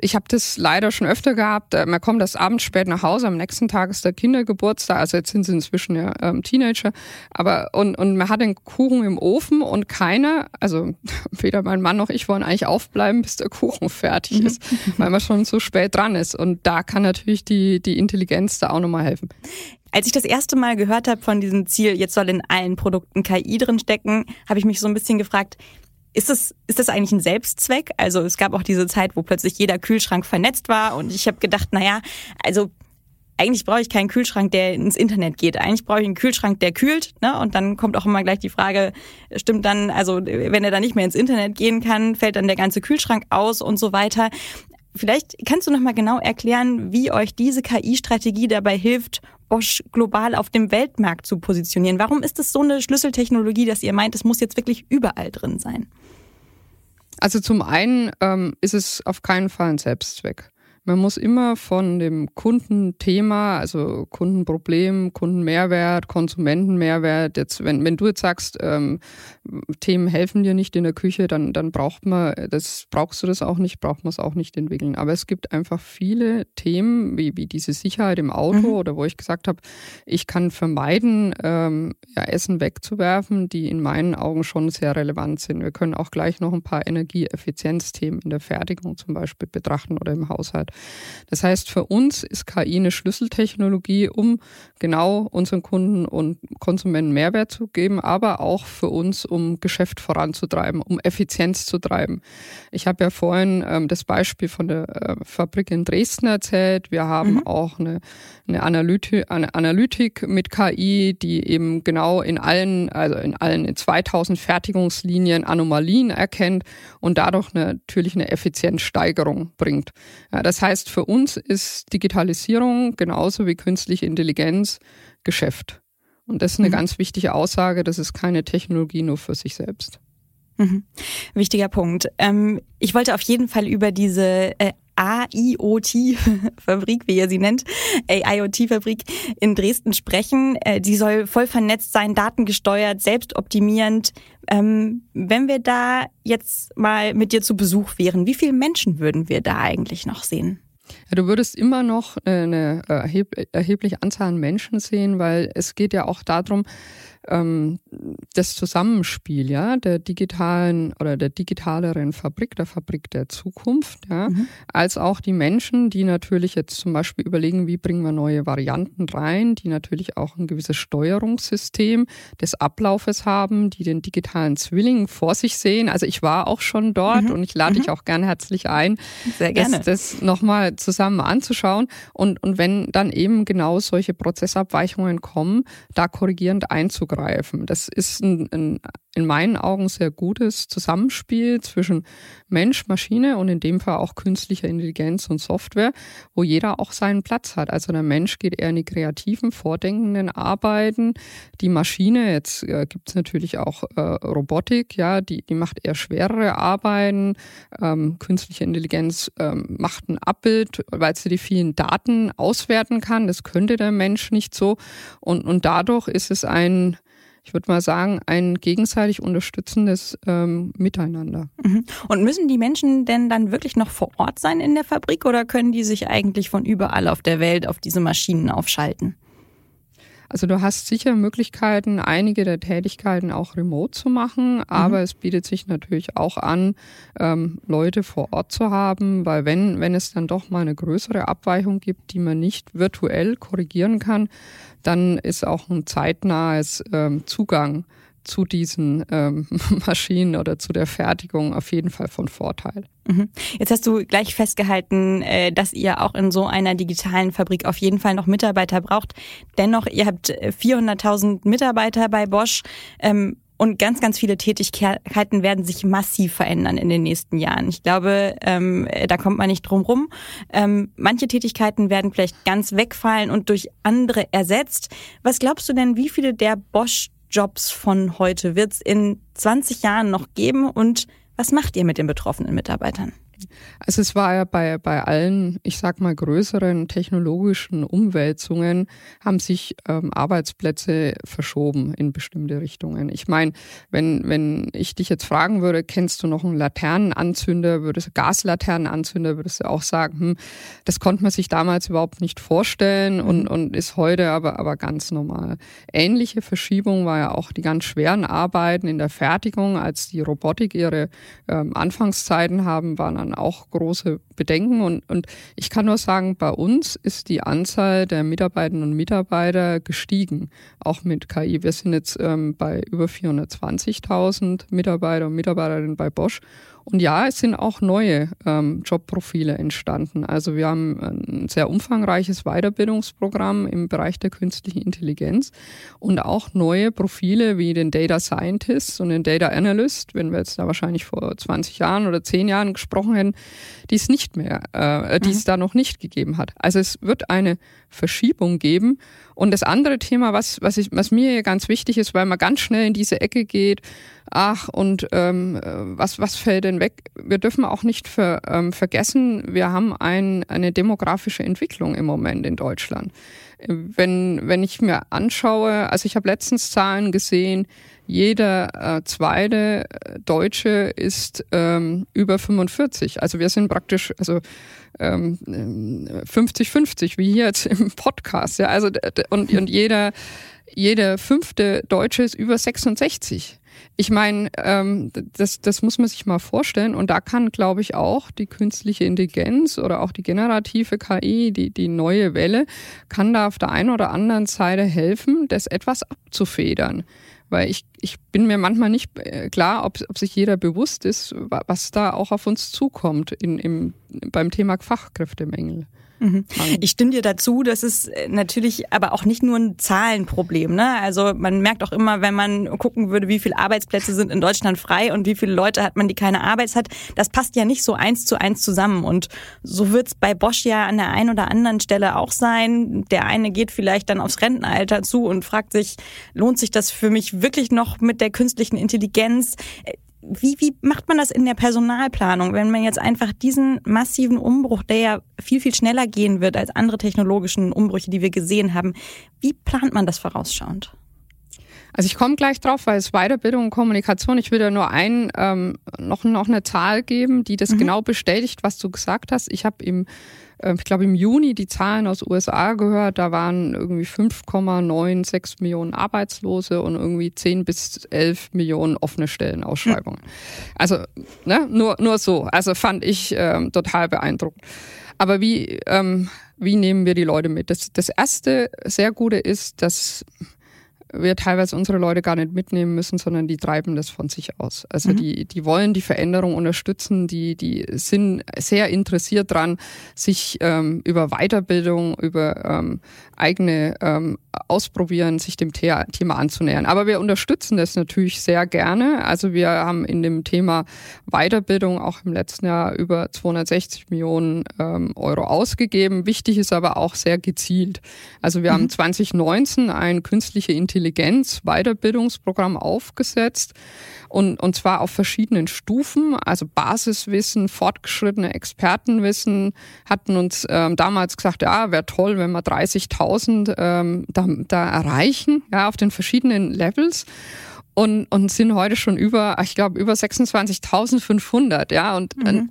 ich habe das leider schon öfter gehabt. Äh, man kommt das abends spät nach Hause, am nächsten Tag ist der Kindergeburtstag, also jetzt sind sie inzwischen ja ähm, Teenager, aber und, und man hat den Kuchen im Ofen und keiner, also weder mein Mann noch ich wollen eigentlich aufbleiben, bis der Kuchen fertig ist, weil man schon so spät dran ist. Und da kann natürlich die, die Intelligenz da auch nochmal helfen. Als ich das erste Mal gehört habe von diesem Ziel, jetzt soll in allen Produkten KI drin stecken, habe ich mich so ein bisschen gefragt, ist das, ist das eigentlich ein Selbstzweck? Also es gab auch diese Zeit, wo plötzlich jeder Kühlschrank vernetzt war und ich habe gedacht, naja, also eigentlich brauche ich keinen Kühlschrank, der ins Internet geht. Eigentlich brauche ich einen Kühlschrank, der kühlt. Ne? Und dann kommt auch immer gleich die Frage, stimmt dann, also wenn er dann nicht mehr ins Internet gehen kann, fällt dann der ganze Kühlschrank aus und so weiter. Vielleicht kannst du noch mal genau erklären, wie euch diese KI-Strategie dabei hilft, Bosch global auf dem Weltmarkt zu positionieren. Warum ist es so eine Schlüsseltechnologie, dass ihr meint, es muss jetzt wirklich überall drin sein? Also zum einen ähm, ist es auf keinen Fall ein Selbstzweck. Man muss immer von dem Kundenthema, also Kundenproblem, Kundenmehrwert, Konsumentenmehrwert, jetzt, wenn, wenn du jetzt sagst, ähm, Themen helfen dir nicht in der Küche, dann, dann braucht man, das brauchst du das auch nicht, braucht man es auch nicht entwickeln. Aber es gibt einfach viele Themen, wie, wie diese Sicherheit im Auto mhm. oder wo ich gesagt habe, ich kann vermeiden, ähm, ja, Essen wegzuwerfen, die in meinen Augen schon sehr relevant sind. Wir können auch gleich noch ein paar Energieeffizienzthemen in der Fertigung zum Beispiel betrachten oder im Haushalt. Das heißt, für uns ist KI eine Schlüsseltechnologie, um genau unseren Kunden und Konsumenten Mehrwert zu geben, aber auch für uns, um Geschäft voranzutreiben, um Effizienz zu treiben. Ich habe ja vorhin ähm, das Beispiel von der äh, Fabrik in Dresden erzählt. Wir haben mhm. auch eine, eine, Analytik, eine Analytik mit KI, die eben genau in allen, also in allen in 2000 Fertigungslinien Anomalien erkennt und dadurch natürlich eine Effizienzsteigerung bringt. Ja, das heißt, für uns ist Digitalisierung genauso wie künstliche Intelligenz Geschäft. Und das ist eine mhm. ganz wichtige Aussage, das ist keine Technologie nur für sich selbst. Mhm. Wichtiger Punkt. Ähm, ich wollte auf jeden Fall über diese äh, AIoT-Fabrik, wie ihr sie nennt, AIoT-Fabrik in Dresden sprechen. Äh, die soll voll vernetzt sein, datengesteuert, selbstoptimierend. Ähm, wenn wir da jetzt mal mit dir zu Besuch wären, wie viele Menschen würden wir da eigentlich noch sehen? Ja, du würdest immer noch eine erheb erhebliche Anzahl an Menschen sehen, weil es geht ja auch darum, ähm, das Zusammenspiel ja der digitalen oder der digitaleren Fabrik, der Fabrik der Zukunft, ja, mhm. als auch die Menschen, die natürlich jetzt zum Beispiel überlegen, wie bringen wir neue Varianten rein, die natürlich auch ein gewisses Steuerungssystem des Ablaufes haben, die den digitalen Zwilling vor sich sehen. Also ich war auch schon dort mhm. und ich lade mhm. dich auch gerne herzlich ein, Sehr gerne. das, das nochmal zusammen anzuschauen und, und wenn dann eben genau solche Prozessabweichungen kommen, da korrigierend einzugreifen zugreifen. Das ist ein, ein in meinen Augen sehr gutes Zusammenspiel zwischen Mensch, Maschine und in dem Fall auch künstlicher Intelligenz und Software, wo jeder auch seinen Platz hat. Also der Mensch geht eher in die kreativen, vordenkenden Arbeiten. Die Maschine, jetzt äh, gibt es natürlich auch äh, Robotik, ja, die, die macht eher schwerere Arbeiten. Ähm, künstliche Intelligenz ähm, macht ein Abbild, weil sie die vielen Daten auswerten kann. Das könnte der Mensch nicht so. Und, und dadurch ist es ein ich würde mal sagen, ein gegenseitig unterstützendes ähm, Miteinander. Mhm. Und müssen die Menschen denn dann wirklich noch vor Ort sein in der Fabrik oder können die sich eigentlich von überall auf der Welt auf diese Maschinen aufschalten? Also du hast sicher Möglichkeiten, einige der Tätigkeiten auch remote zu machen, aber mhm. es bietet sich natürlich auch an, ähm, Leute vor Ort zu haben, weil wenn, wenn es dann doch mal eine größere Abweichung gibt, die man nicht virtuell korrigieren kann, dann ist auch ein zeitnahes ähm, Zugang zu diesen ähm, Maschinen oder zu der Fertigung auf jeden Fall von Vorteil. Mhm. Jetzt hast du gleich festgehalten, äh, dass ihr auch in so einer digitalen Fabrik auf jeden Fall noch Mitarbeiter braucht. Dennoch, ihr habt 400.000 äh, Mitarbeiter bei Bosch. Und ganz, ganz viele Tätigkeiten werden sich massiv verändern in den nächsten Jahren. Ich glaube, ähm, da kommt man nicht drum rum. Ähm, manche Tätigkeiten werden vielleicht ganz wegfallen und durch andere ersetzt. Was glaubst du denn, wie viele der Bosch Jobs von heute wird es in 20 Jahren noch geben und was macht ihr mit den betroffenen Mitarbeitern? Also es war ja bei, bei allen, ich sag mal, größeren technologischen Umwälzungen haben sich ähm, Arbeitsplätze verschoben in bestimmte Richtungen. Ich meine, wenn, wenn ich dich jetzt fragen würde, kennst du noch einen Laternenanzünder, würdest du Gaslaternenanzünder, würdest du auch sagen, hm, das konnte man sich damals überhaupt nicht vorstellen und, mhm. und ist heute aber, aber ganz normal. Ähnliche Verschiebung war ja auch die ganz schweren Arbeiten in der Fertigung, als die Robotik ihre ähm, Anfangszeiten haben, waren dann auch große Bedenken. Und, und ich kann nur sagen, bei uns ist die Anzahl der Mitarbeiterinnen und Mitarbeiter gestiegen, auch mit KI. Wir sind jetzt ähm, bei über 420.000 Mitarbeiter und Mitarbeiterinnen bei Bosch. Und ja, es sind auch neue ähm, Jobprofile entstanden. Also wir haben ein sehr umfangreiches Weiterbildungsprogramm im Bereich der künstlichen Intelligenz und auch neue Profile wie den Data Scientist und den Data Analyst, wenn wir jetzt da wahrscheinlich vor 20 Jahren oder 10 Jahren gesprochen hätten, die es nicht mehr, äh, die es mhm. da noch nicht gegeben hat. Also es wird eine Verschiebung geben. Und das andere Thema, was, was, ich, was mir ganz wichtig ist, weil man ganz schnell in diese Ecke geht, ach, und ähm, was, was fällt denn weg? Wir dürfen auch nicht ver, ähm, vergessen, wir haben ein, eine demografische Entwicklung im Moment in Deutschland. Wenn, wenn ich mir anschaue, also ich habe letztens Zahlen gesehen, jeder äh, zweite Deutsche ist ähm, über 45. Also wir sind praktisch, also 50-50, ähm, wie hier jetzt im Podcast. Ja, also und, und jeder, jeder fünfte Deutsche ist über 66. ich meine, ähm, das, das muss man sich mal vorstellen. Und da kann, glaube ich, auch die künstliche Intelligenz oder auch die generative KI, die, die neue Welle, kann da auf der einen oder anderen Seite helfen, das etwas abzufedern. Weil ich, ich bin mir manchmal nicht äh, klar, ob, ob sich jeder bewusst ist, was da auch auf uns zukommt in, im, beim Thema Fachkräftemängel. Mhm. Ich stimme dir dazu, das ist äh, natürlich aber auch nicht nur ein Zahlenproblem. Ne? Also man merkt auch immer, wenn man gucken würde, wie viele Arbeitsplätze sind in Deutschland frei und wie viele Leute hat man, die keine Arbeit hat, das passt ja nicht so eins zu eins zusammen. Und so wird es bei Bosch ja an der einen oder anderen Stelle auch sein. Der eine geht vielleicht dann aufs Rentenalter zu und fragt sich, lohnt sich das für mich wirklich noch mit der künstlichen Intelligenz? Wie, wie macht man das in der Personalplanung, wenn man jetzt einfach diesen massiven Umbruch, der ja viel, viel schneller gehen wird als andere technologischen Umbrüche, die wir gesehen haben, wie plant man das vorausschauend? Also ich komme gleich drauf, weil es Weiterbildung und Kommunikation, ich will da nur ein, ähm, noch, noch eine Zahl geben, die das mhm. genau bestätigt, was du gesagt hast. Ich habe im ich glaube im Juni die Zahlen aus USA gehört, da waren irgendwie 5,96 Millionen Arbeitslose und irgendwie 10 bis 11 Millionen offene Stellenausschreibungen. Hm. Also ne, nur, nur so. Also fand ich ähm, total beeindruckend. Aber wie, ähm, wie nehmen wir die Leute mit? Das, das erste sehr Gute ist, dass wir teilweise unsere Leute gar nicht mitnehmen müssen, sondern die treiben das von sich aus. Also mhm. die, die wollen die Veränderung unterstützen, die, die sind sehr interessiert dran, sich ähm, über Weiterbildung, über ähm, eigene ähm, Ausprobieren, sich dem Thema anzunähern. Aber wir unterstützen das natürlich sehr gerne. Also wir haben in dem Thema Weiterbildung auch im letzten Jahr über 260 Millionen ähm, Euro ausgegeben. Wichtig ist aber auch sehr gezielt. Also wir mhm. haben 2019 ein künstliche Intelligenz Weiterbildungsprogramm aufgesetzt und, und zwar auf verschiedenen Stufen, also Basiswissen, fortgeschrittene Expertenwissen, hatten uns ähm, damals gesagt, ja, wäre toll, wenn wir 30.000 ähm, da, da erreichen, ja, auf den verschiedenen Levels und, und sind heute schon über, ich glaube, über 26.500, ja, und mhm.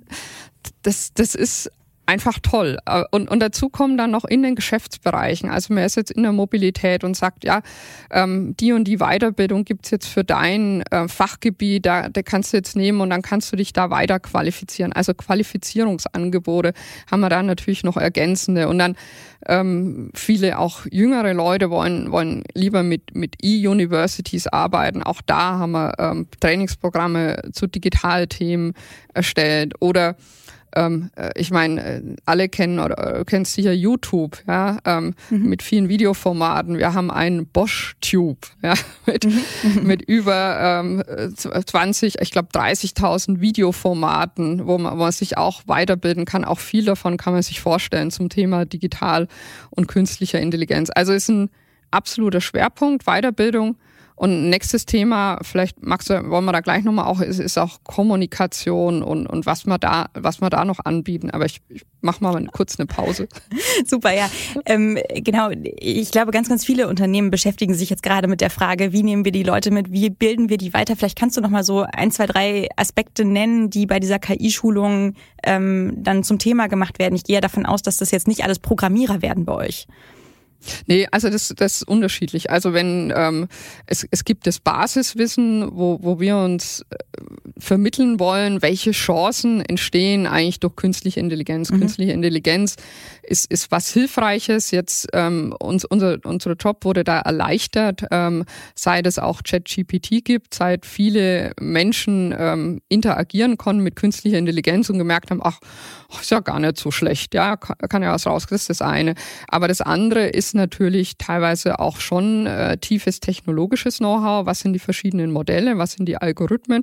das, das ist einfach toll. Äh, und, und dazu kommen dann noch in den Geschäftsbereichen. Also man ist jetzt in der Mobilität und sagt, ja, ähm, die und die Weiterbildung gibt's jetzt für dein äh, Fachgebiet, da, da kannst du jetzt nehmen und dann kannst du dich da weiter qualifizieren. Also Qualifizierungsangebote haben wir da natürlich noch ergänzende. Und dann ähm, viele auch jüngere Leute wollen, wollen lieber mit, mit E-Universities arbeiten. Auch da haben wir ähm, Trainingsprogramme zu Digitalthemen erstellt. Oder ähm, äh, ich meine, äh, alle kennen oder äh, kennst sicher YouTube, ja, ähm, mhm. mit vielen Videoformaten. Wir haben einen Bosch Tube, ja, mit, mhm. mit über ähm, 20, ich glaube 30.000 Videoformaten, wo man, wo man sich auch weiterbilden kann. Auch viel davon kann man sich vorstellen zum Thema digital und künstlicher Intelligenz. Also ist ein absoluter Schwerpunkt Weiterbildung und nächstes Thema, vielleicht magst du, wollen wir da gleich nochmal auch, ist, ist auch Kommunikation und, und was wir da, was wir da noch anbieten. Aber ich, ich mach mal kurz eine Pause. Super, ja. Ähm, genau. Ich glaube, ganz, ganz viele Unternehmen beschäftigen sich jetzt gerade mit der Frage, wie nehmen wir die Leute mit, wie bilden wir die weiter? Vielleicht kannst du noch mal so ein, zwei, drei Aspekte nennen, die bei dieser KI-Schulung ähm, dann zum Thema gemacht werden. Ich gehe ja davon aus, dass das jetzt nicht alles Programmierer werden bei euch. Nee, also das, das ist unterschiedlich. Also wenn ähm, es, es gibt das Basiswissen, wo, wo wir uns äh, vermitteln wollen, welche Chancen entstehen eigentlich durch künstliche Intelligenz. Mhm. Künstliche Intelligenz ist, ist was Hilfreiches. Jetzt ähm, uns, unser, unser Job wurde da erleichtert, ähm, seit es auch ChatGPT gibt, seit viele Menschen ähm, interagieren konnten mit künstlicher Intelligenz und gemerkt haben, ach, ist ja gar nicht so schlecht, ja, kann, kann ja was raus, das ist das eine. Aber das andere ist natürlich teilweise auch schon äh, tiefes technologisches Know-how, was sind die verschiedenen Modelle, was sind die Algorithmen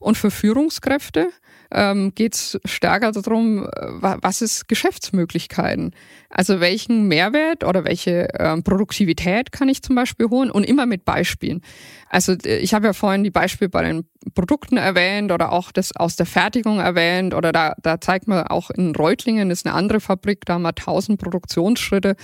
und für Führungskräfte ähm, geht es stärker darum, äh, was ist Geschäftsmöglichkeiten? Also welchen Mehrwert oder welche ähm, Produktivität kann ich zum Beispiel holen und immer mit Beispielen. Also ich habe ja vorhin die Beispiele bei den Produkten erwähnt oder auch das aus der Fertigung erwähnt oder da, da zeigt man auch in Reutlingen, ist eine andere Fabrik, da haben wir tausend Produktionsschritte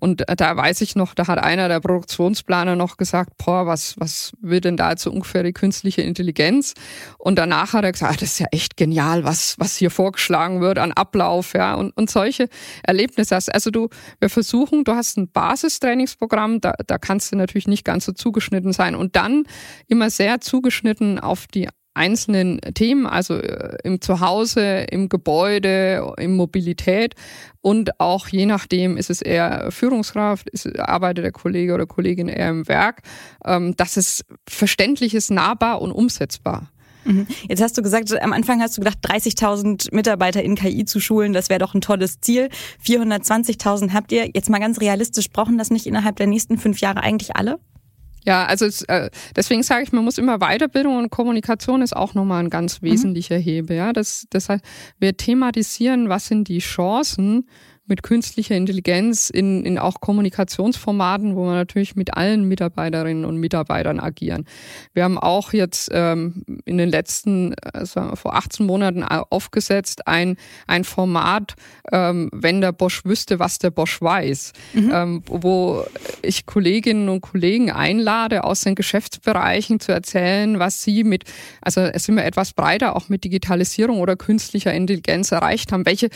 und äh, da weiß ich noch, da hat einer der Produktionsplaner noch gesagt, boah, was, was will denn da jetzt so ungefähr die künstliche Intelligenz? Und danach hat er gesagt, ah, das ist ja echt genial, was, was hier vorgeschlagen wird an Ablauf, ja, und, und solche Erlebnisse hast. Also du, wir versuchen, du hast ein Basistrainingsprogramm, da, da kannst du natürlich nicht ganz so zugeschnitten sein und dann immer sehr zugeschnitten auf die einzelnen Themen, also äh, im Zuhause, im Gebäude, im Mobilität und auch je nachdem ist es eher Führungskraft, ist, arbeitet der Kollege oder Kollegin eher im Werk, ähm, dass es verständlich ist, nahbar und umsetzbar. Mhm. Jetzt hast du gesagt, am Anfang hast du gedacht, 30.000 Mitarbeiter in KI zu schulen, das wäre doch ein tolles Ziel. 420.000 habt ihr. Jetzt mal ganz realistisch, brauchen das nicht innerhalb der nächsten fünf Jahre eigentlich alle? Ja, also es, äh, deswegen sage ich, man muss immer Weiterbildung und Kommunikation ist auch nochmal ein ganz mhm. wesentlicher mhm. Hebel. Ja, das, das heißt, wir thematisieren, was sind die Chancen mit künstlicher Intelligenz in, in auch Kommunikationsformaten, wo wir natürlich mit allen Mitarbeiterinnen und Mitarbeitern agieren. Wir haben auch jetzt ähm, in den letzten, also vor 18 Monaten aufgesetzt, ein, ein Format, ähm, wenn der Bosch wüsste, was der Bosch weiß, mhm. ähm, wo ich Kolleginnen und Kollegen einlade, aus den Geschäftsbereichen zu erzählen, was sie mit, also es sind wir etwas breiter, auch mit Digitalisierung oder künstlicher Intelligenz erreicht haben, welche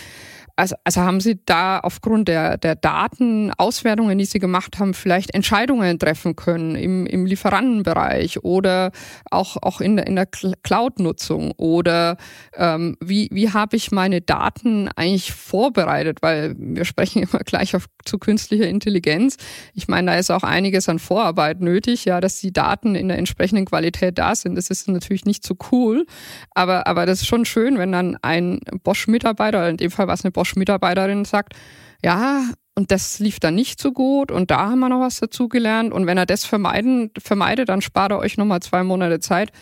also, also haben Sie da aufgrund der, der Datenauswertungen, die Sie gemacht haben, vielleicht Entscheidungen treffen können im, im Lieferantenbereich oder auch, auch in der, in der Cloud-Nutzung? Oder ähm, wie, wie habe ich meine Daten eigentlich vorbereitet? Weil wir sprechen immer gleich auf, zu künstlicher Intelligenz. Ich meine, da ist auch einiges an Vorarbeit nötig, ja, dass die Daten in der entsprechenden Qualität da sind. Das ist natürlich nicht so cool, aber, aber das ist schon schön, wenn dann ein Bosch-Mitarbeiter, in dem Fall was eine Bosch Bosch-Mitarbeiterin sagt, ja, und das lief dann nicht so gut und da haben wir noch was dazugelernt und wenn er das vermeiden, vermeidet, dann spart er euch nochmal zwei Monate Zeit.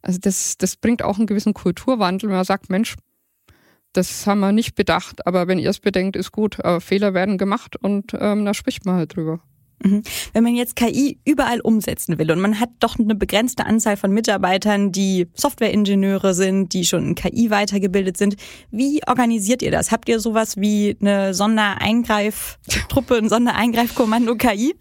Also das, das bringt auch einen gewissen Kulturwandel, wenn man sagt, Mensch, das haben wir nicht bedacht, aber wenn ihr es bedenkt, ist gut, äh, Fehler werden gemacht und ähm, da spricht man halt drüber. Mhm. Wenn man jetzt KI überall umsetzen will und man hat doch eine begrenzte Anzahl von Mitarbeitern, die Softwareingenieure sind, die schon in KI weitergebildet sind, wie organisiert ihr das? Habt ihr sowas wie eine Sondereingreiftruppe, ein Sondereingreifkommando KI?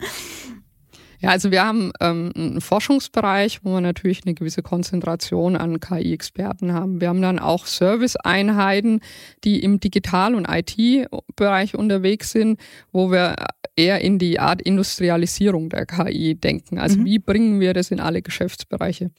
Ja, also wir haben ähm, einen Forschungsbereich, wo wir natürlich eine gewisse Konzentration an KI-Experten haben. Wir haben dann auch Serviceeinheiten, die im Digital- und IT-Bereich unterwegs sind, wo wir eher in die Art Industrialisierung der KI denken. Also mhm. wie bringen wir das in alle Geschäftsbereiche?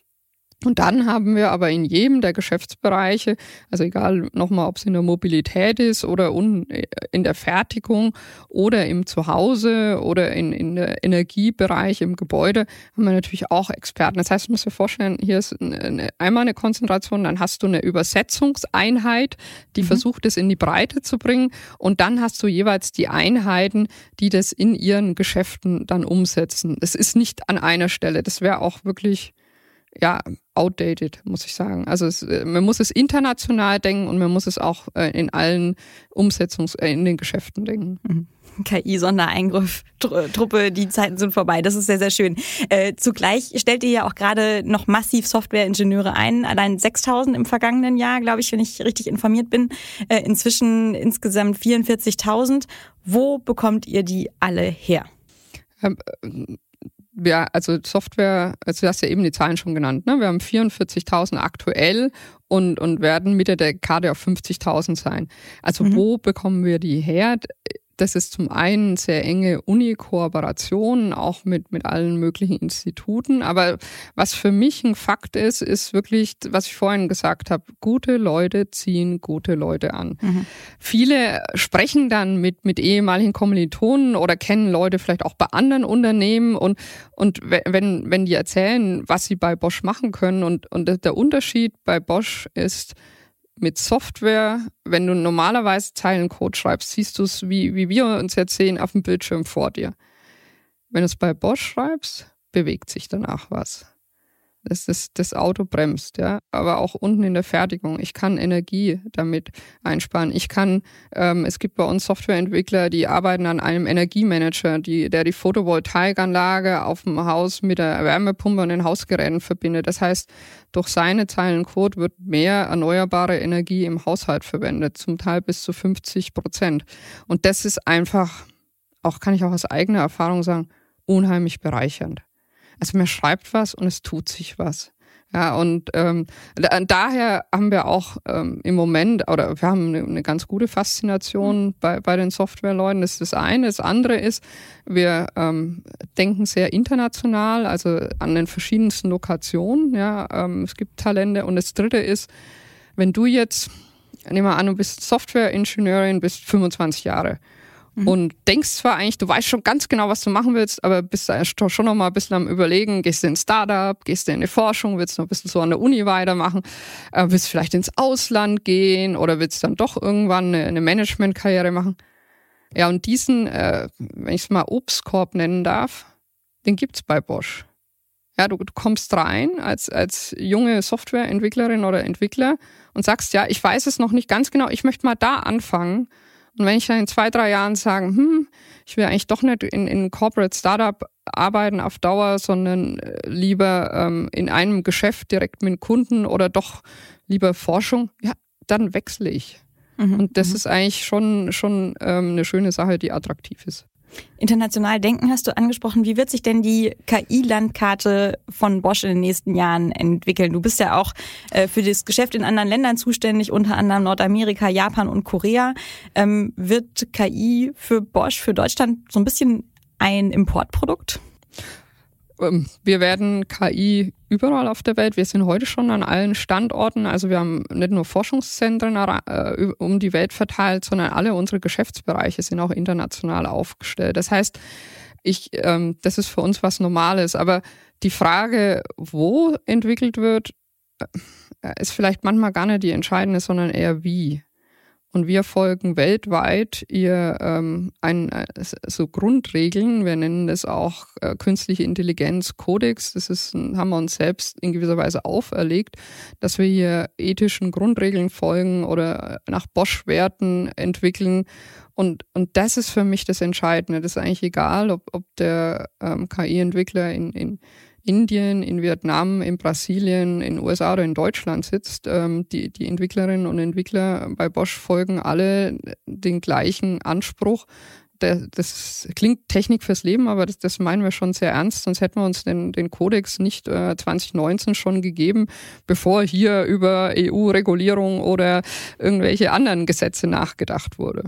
Und dann haben wir aber in jedem der Geschäftsbereiche, also egal nochmal, ob es in der Mobilität ist oder in der Fertigung oder im Zuhause oder in, in der Energiebereich im Gebäude, haben wir natürlich auch Experten. Das heißt, du musst dir vorstellen, hier ist eine, einmal eine Konzentration, dann hast du eine Übersetzungseinheit, die mhm. versucht, es in die Breite zu bringen und dann hast du jeweils die Einheiten, die das in ihren Geschäften dann umsetzen. Es ist nicht an einer Stelle. Das wäre auch wirklich ja, outdated, muss ich sagen. Also es, äh, man muss es international denken und man muss es auch äh, in allen Umsetzungs-, äh, in den Geschäften denken. Mhm. KI-Sondereingriff-Truppe, die Zeiten sind vorbei. Das ist sehr, sehr schön. Äh, zugleich stellt ihr ja auch gerade noch massiv Softwareingenieure ein. Allein 6000 im vergangenen Jahr, glaube ich, wenn ich richtig informiert bin. Äh, inzwischen insgesamt 44.000. Wo bekommt ihr die alle her? Ähm, wir, also Software, also du hast ja eben die Zahlen schon genannt, ne? wir haben 44.000 aktuell und, und werden Mitte der Dekade auf 50.000 sein. Also mhm. wo bekommen wir die her? Das ist zum einen sehr enge Uni-Kooperation, auch mit, mit allen möglichen Instituten. Aber was für mich ein Fakt ist, ist wirklich, was ich vorhin gesagt habe, gute Leute ziehen gute Leute an. Mhm. Viele sprechen dann mit, mit ehemaligen Kommilitonen oder kennen Leute vielleicht auch bei anderen Unternehmen und, und wenn, wenn die erzählen, was sie bei Bosch machen können und, und der Unterschied bei Bosch ist, mit Software, wenn du normalerweise Zeilencode schreibst, siehst du es, wie, wie wir uns jetzt sehen, auf dem Bildschirm vor dir. Wenn du es bei Bosch schreibst, bewegt sich danach was dass das, das Auto bremst, ja. Aber auch unten in der Fertigung. Ich kann Energie damit einsparen. Ich kann, ähm, es gibt bei uns Softwareentwickler, die arbeiten an einem Energiemanager, die, der die Photovoltaikanlage auf dem Haus mit der Wärmepumpe und den Hausgeräten verbindet. Das heißt, durch seine Zeilen Code wird mehr erneuerbare Energie im Haushalt verwendet, zum Teil bis zu 50 Prozent. Und das ist einfach, auch kann ich auch aus eigener Erfahrung sagen, unheimlich bereichernd. Also man schreibt was und es tut sich was. Ja, und ähm, da, daher haben wir auch ähm, im Moment, oder wir haben eine, eine ganz gute Faszination mhm. bei, bei den Softwareleuten. Das ist das eine. Das andere ist, wir ähm, denken sehr international, also an den verschiedensten Lokationen. Ja, ähm, es gibt Talente. Und das dritte ist, wenn du jetzt, nehmen wir an, du bist Softwareingenieurin, bist 25 Jahre Mhm. Und denkst zwar eigentlich, du weißt schon ganz genau, was du machen willst, aber bist da schon noch mal ein bisschen am Überlegen, gehst du in ein Startup, gehst du in eine Forschung, willst du noch ein bisschen so an der Uni weitermachen, äh, willst vielleicht ins Ausland gehen oder willst dann doch irgendwann eine, eine Managementkarriere machen. Ja, und diesen, äh, wenn ich es mal Obstkorb nennen darf, den gibt's bei Bosch. Ja, du, du kommst rein als, als junge Softwareentwicklerin oder Entwickler und sagst, ja, ich weiß es noch nicht ganz genau, ich möchte mal da anfangen und wenn ich dann in zwei, drei Jahren sage, hm, ich will eigentlich doch nicht in, in Corporate Startup arbeiten auf Dauer, sondern äh, lieber ähm, in einem Geschäft direkt mit Kunden oder doch lieber Forschung, ja, dann wechsle ich. Mhm. Und das mhm. ist eigentlich schon, schon ähm, eine schöne Sache, die attraktiv ist. International denken hast du angesprochen. Wie wird sich denn die KI-Landkarte von Bosch in den nächsten Jahren entwickeln? Du bist ja auch äh, für das Geschäft in anderen Ländern zuständig, unter anderem Nordamerika, Japan und Korea. Ähm, wird KI für Bosch, für Deutschland so ein bisschen ein Importprodukt? Ähm, wir werden KI überall auf der Welt. Wir sind heute schon an allen Standorten. Also wir haben nicht nur Forschungszentren äh, um die Welt verteilt, sondern alle unsere Geschäftsbereiche sind auch international aufgestellt. Das heißt, ich, ähm, das ist für uns was Normales. Aber die Frage, wo entwickelt wird, äh, ist vielleicht manchmal gar nicht die entscheidende, sondern eher wie. Und wir folgen weltweit ihr ähm, ein, äh, so Grundregeln. Wir nennen das auch äh, künstliche Intelligenz Kodex. Das ist, haben wir uns selbst in gewisser Weise auferlegt, dass wir hier ethischen Grundregeln folgen oder nach Bosch-Werten entwickeln. Und, und das ist für mich das Entscheidende. Das ist eigentlich egal, ob, ob der ähm, KI-Entwickler in, in Indien, in Vietnam, in Brasilien, in USA oder in Deutschland sitzt. Ähm, die, die Entwicklerinnen und Entwickler bei Bosch folgen alle den gleichen Anspruch. Das klingt Technik fürs Leben, aber das, das meinen wir schon sehr ernst, sonst hätten wir uns den, den Kodex nicht äh, 2019 schon gegeben, bevor hier über EU-Regulierung oder irgendwelche anderen Gesetze nachgedacht wurde.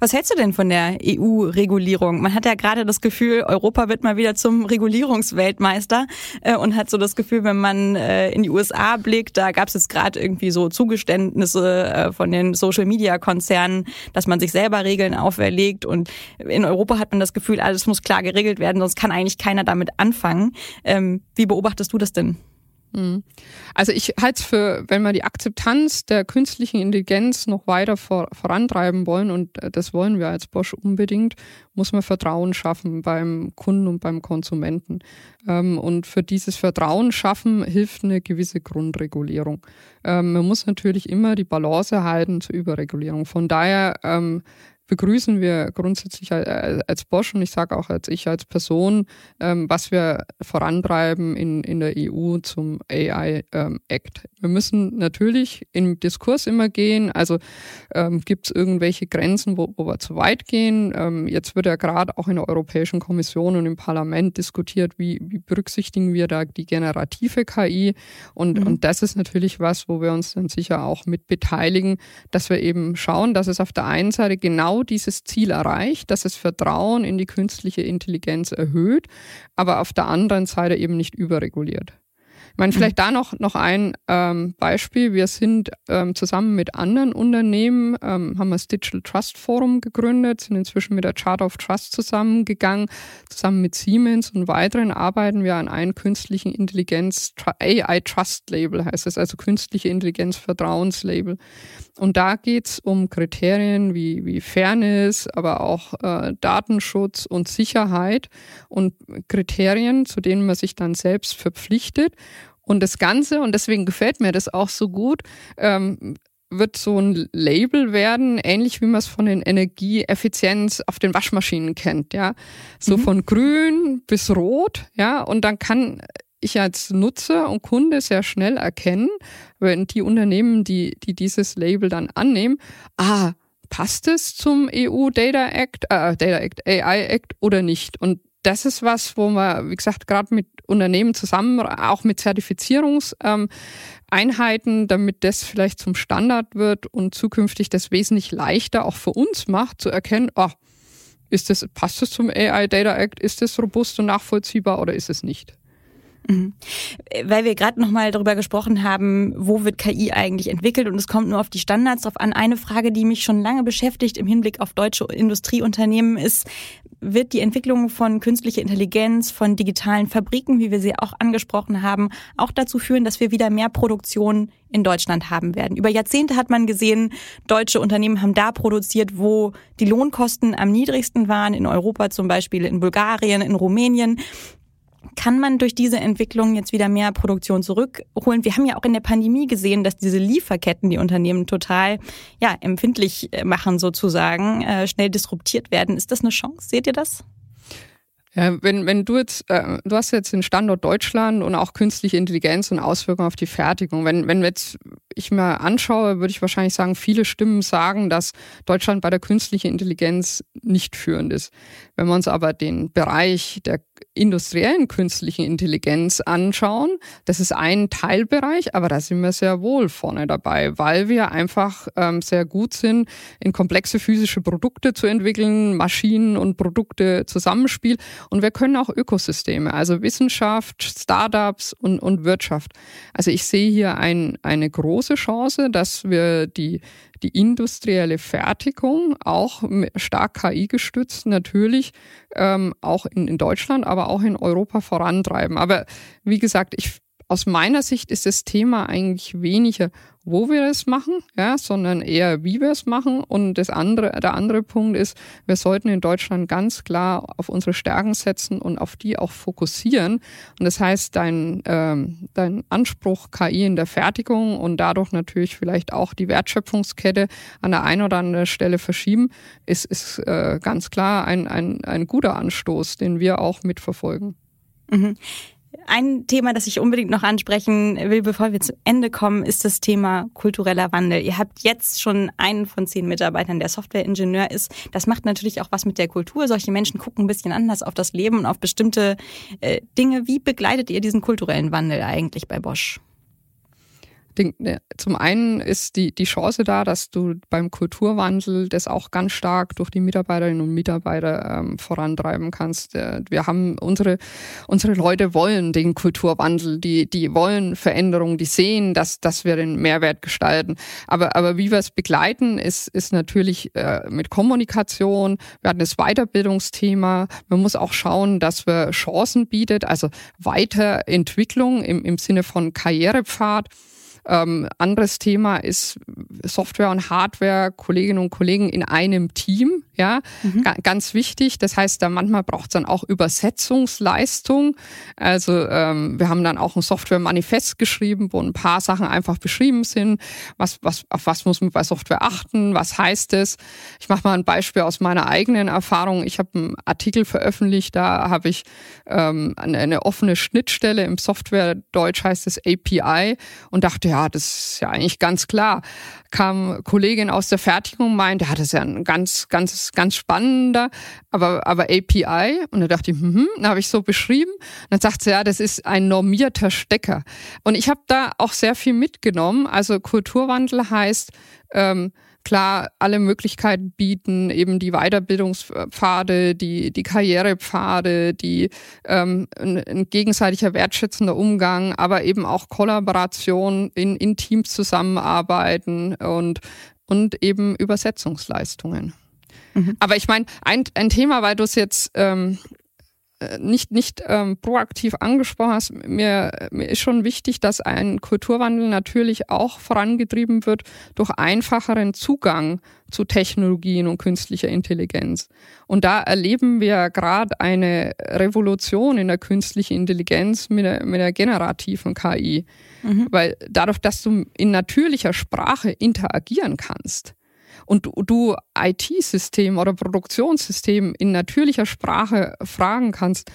Was hältst du denn von der EU-Regulierung? Man hat ja gerade das Gefühl, Europa wird mal wieder zum Regulierungsweltmeister äh, und hat so das Gefühl, wenn man äh, in die USA blickt, da gab es jetzt gerade irgendwie so Zugeständnisse äh, von den Social-Media-Konzernen, dass man sich selber Regeln auferlegt und in Europa hat man das Gefühl, alles muss klar geregelt werden, sonst kann eigentlich keiner damit anfangen. Ähm, wie beobachtest du das denn? Mhm. Also ich halte es für, wenn wir die Akzeptanz der künstlichen Intelligenz noch weiter vor, vorantreiben wollen, und äh, das wollen wir als Bosch unbedingt, muss man Vertrauen schaffen beim Kunden und beim Konsumenten. Ähm, und für dieses Vertrauen schaffen hilft eine gewisse Grundregulierung. Ähm, man muss natürlich immer die Balance erhalten zur Überregulierung. Von daher ähm, begrüßen wir grundsätzlich als Bosch und ich sage auch als ich als Person, ähm, was wir vorantreiben in, in der EU zum AI ähm, Act. Wir müssen natürlich im Diskurs immer gehen, also ähm, gibt es irgendwelche Grenzen, wo, wo wir zu weit gehen. Ähm, jetzt wird ja gerade auch in der Europäischen Kommission und im Parlament diskutiert, wie, wie berücksichtigen wir da die generative KI und, mhm. und das ist natürlich was, wo wir uns dann sicher auch mit beteiligen, dass wir eben schauen, dass es auf der einen Seite genau genau dieses Ziel erreicht, dass es Vertrauen in die künstliche Intelligenz erhöht, aber auf der anderen Seite eben nicht überreguliert. Ich meine, vielleicht da noch, noch ein ähm, Beispiel. Wir sind ähm, zusammen mit anderen Unternehmen, ähm, haben das Digital Trust Forum gegründet, sind inzwischen mit der Charter of Trust zusammengegangen. Zusammen mit Siemens und weiteren arbeiten wir an einem künstlichen Intelligenz AI Trust Label, heißt es, also künstliche Intelligenz Vertrauenslabel. Und da geht's um Kriterien wie, wie Fairness, aber auch äh, Datenschutz und Sicherheit und Kriterien, zu denen man sich dann selbst verpflichtet. Und das Ganze, und deswegen gefällt mir das auch so gut, ähm, wird so ein Label werden, ähnlich wie man es von den Energieeffizienz auf den Waschmaschinen kennt, ja. So mhm. von grün bis rot, ja. Und dann kann ich als Nutzer und Kunde sehr schnell erkennen, wenn die Unternehmen, die, die dieses Label dann annehmen, ah, passt es zum EU Data Act, äh, Data Act, AI Act oder nicht? Und das ist was, wo man, wie gesagt, gerade mit Unternehmen zusammen, auch mit Zertifizierungseinheiten, ähm, damit das vielleicht zum Standard wird und zukünftig das wesentlich leichter auch für uns macht, zu erkennen, oh, ist das, passt das zum AI Data Act? Ist das robust und nachvollziehbar oder ist es nicht? Mhm. Weil wir gerade nochmal darüber gesprochen haben, wo wird KI eigentlich entwickelt und es kommt nur auf die Standards drauf an. Eine Frage, die mich schon lange beschäftigt im Hinblick auf deutsche Industrieunternehmen ist, wird die Entwicklung von künstlicher Intelligenz, von digitalen Fabriken, wie wir sie auch angesprochen haben, auch dazu führen, dass wir wieder mehr Produktion in Deutschland haben werden. Über Jahrzehnte hat man gesehen, deutsche Unternehmen haben da produziert, wo die Lohnkosten am niedrigsten waren, in Europa zum Beispiel, in Bulgarien, in Rumänien. Kann man durch diese Entwicklung jetzt wieder mehr Produktion zurückholen? Wir haben ja auch in der Pandemie gesehen, dass diese Lieferketten die Unternehmen total ja, empfindlich äh, machen, sozusagen, äh, schnell disruptiert werden. Ist das eine Chance? Seht ihr das? Ja, wenn, wenn du jetzt, äh, du hast jetzt den Standort Deutschland und auch künstliche Intelligenz und Auswirkungen auf die Fertigung. Wenn, wenn jetzt ich mir anschaue, würde ich wahrscheinlich sagen, viele Stimmen sagen, dass Deutschland bei der künstlichen Intelligenz nicht führend ist. Wenn wir uns aber den Bereich der industriellen künstlichen Intelligenz anschauen, das ist ein Teilbereich, aber da sind wir sehr wohl vorne dabei, weil wir einfach ähm, sehr gut sind, in komplexe physische Produkte zu entwickeln, Maschinen und Produkte Zusammenspiel und wir können auch Ökosysteme, also Wissenschaft, Startups und, und Wirtschaft. Also ich sehe hier ein, eine große Chance, dass wir die die industrielle Fertigung auch stark KI gestützt natürlich ähm, auch in, in Deutschland, aber auch in Europa vorantreiben. Aber wie gesagt, ich aus meiner Sicht ist das Thema eigentlich weniger, wo wir es machen, ja, sondern eher, wie wir es machen. Und das andere, der andere Punkt ist, wir sollten in Deutschland ganz klar auf unsere Stärken setzen und auf die auch fokussieren. Und das heißt, dein, ähm, dein Anspruch KI in der Fertigung und dadurch natürlich vielleicht auch die Wertschöpfungskette an der einen oder anderen Stelle verschieben, ist, ist äh, ganz klar ein, ein, ein guter Anstoß, den wir auch mitverfolgen. Mhm. Ein Thema, das ich unbedingt noch ansprechen will, bevor wir zu Ende kommen, ist das Thema kultureller Wandel. Ihr habt jetzt schon einen von zehn Mitarbeitern, der Softwareingenieur ist. Das macht natürlich auch was mit der Kultur. Solche Menschen gucken ein bisschen anders auf das Leben und auf bestimmte äh, Dinge. Wie begleitet ihr diesen kulturellen Wandel eigentlich bei Bosch? Ne, zum einen ist die, die Chance da, dass du beim Kulturwandel das auch ganz stark durch die Mitarbeiterinnen und Mitarbeiter ähm, vorantreiben kannst. Äh, wir haben unsere, unsere Leute wollen den Kulturwandel, die, die wollen Veränderungen, die sehen, dass, dass wir den Mehrwert gestalten. Aber, aber wie wir es begleiten, ist, ist natürlich äh, mit Kommunikation. Wir hatten das Weiterbildungsthema. Man muss auch schauen, dass wir Chancen bietet, also Weiterentwicklung im, im Sinne von Karrierepfad. Ähm, anderes Thema ist Software und Hardware, Kolleginnen und Kollegen in einem Team. Ja, mhm. ganz wichtig. Das heißt, da manchmal braucht es dann auch Übersetzungsleistung. Also ähm, wir haben dann auch ein Software-Manifest geschrieben, wo ein paar Sachen einfach beschrieben sind. Was, was, auf was muss man bei Software achten? Was heißt es? Ich mache mal ein Beispiel aus meiner eigenen Erfahrung. Ich habe einen Artikel veröffentlicht, da habe ich ähm, eine, eine offene Schnittstelle im Software Deutsch heißt es API und dachte, ja, das ist ja eigentlich ganz klar kam Kollegin aus der Fertigung meinte, ja, das ist ja ein ganz, ganz, ganz spannender, aber, aber API. Und da dachte ich, hm, dann habe ich so beschrieben. Und dann sagt sie, ja, das ist ein normierter Stecker. Und ich habe da auch sehr viel mitgenommen. Also Kulturwandel heißt, ähm, klar alle Möglichkeiten bieten, eben die Weiterbildungspfade, die, die Karrierepfade, die ähm, ein, ein gegenseitiger wertschätzender Umgang, aber eben auch Kollaboration in, in Teams zusammenarbeiten und, und eben Übersetzungsleistungen. Mhm. Aber ich meine, ein, ein Thema, weil du es jetzt ähm, äh, nicht, nicht ähm, proaktiv angesprochen hast, mir, mir ist schon wichtig, dass ein Kulturwandel natürlich auch vorangetrieben wird durch einfacheren Zugang zu Technologien und künstlicher Intelligenz. Und da erleben wir gerade eine Revolution in der künstlichen Intelligenz mit der, mit der generativen KI. Mhm. Weil dadurch, dass du in natürlicher Sprache interagieren kannst, und du, IT-System oder Produktionssystem in natürlicher Sprache fragen kannst,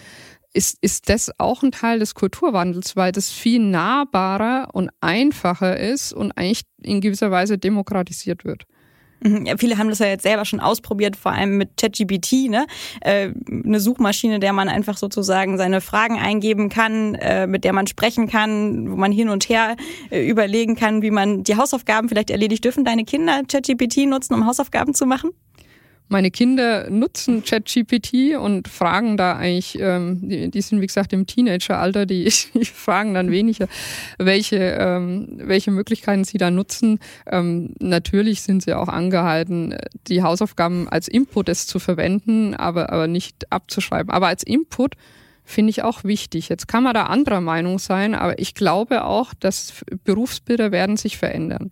ist, ist das auch ein Teil des Kulturwandels, weil das viel nahbarer und einfacher ist und eigentlich in gewisser Weise demokratisiert wird. Mhm, ja, viele haben das ja jetzt selber schon ausprobiert, vor allem mit ChatGPT, ne? Äh, eine Suchmaschine, der man einfach sozusagen seine Fragen eingeben kann, äh, mit der man sprechen kann, wo man hin und her äh, überlegen kann, wie man die Hausaufgaben vielleicht erledigt. Dürfen deine Kinder ChatGPT nutzen, um Hausaufgaben zu machen? Meine Kinder nutzen ChatGPT und fragen da eigentlich, ähm, die, die, sind wie gesagt im Teenageralter, die, die fragen dann weniger, welche, ähm, welche Möglichkeiten sie da nutzen. Ähm, natürlich sind sie auch angehalten, die Hausaufgaben als Input es zu verwenden, aber, aber nicht abzuschreiben. Aber als Input finde ich auch wichtig. Jetzt kann man da anderer Meinung sein, aber ich glaube auch, dass Berufsbilder werden sich verändern.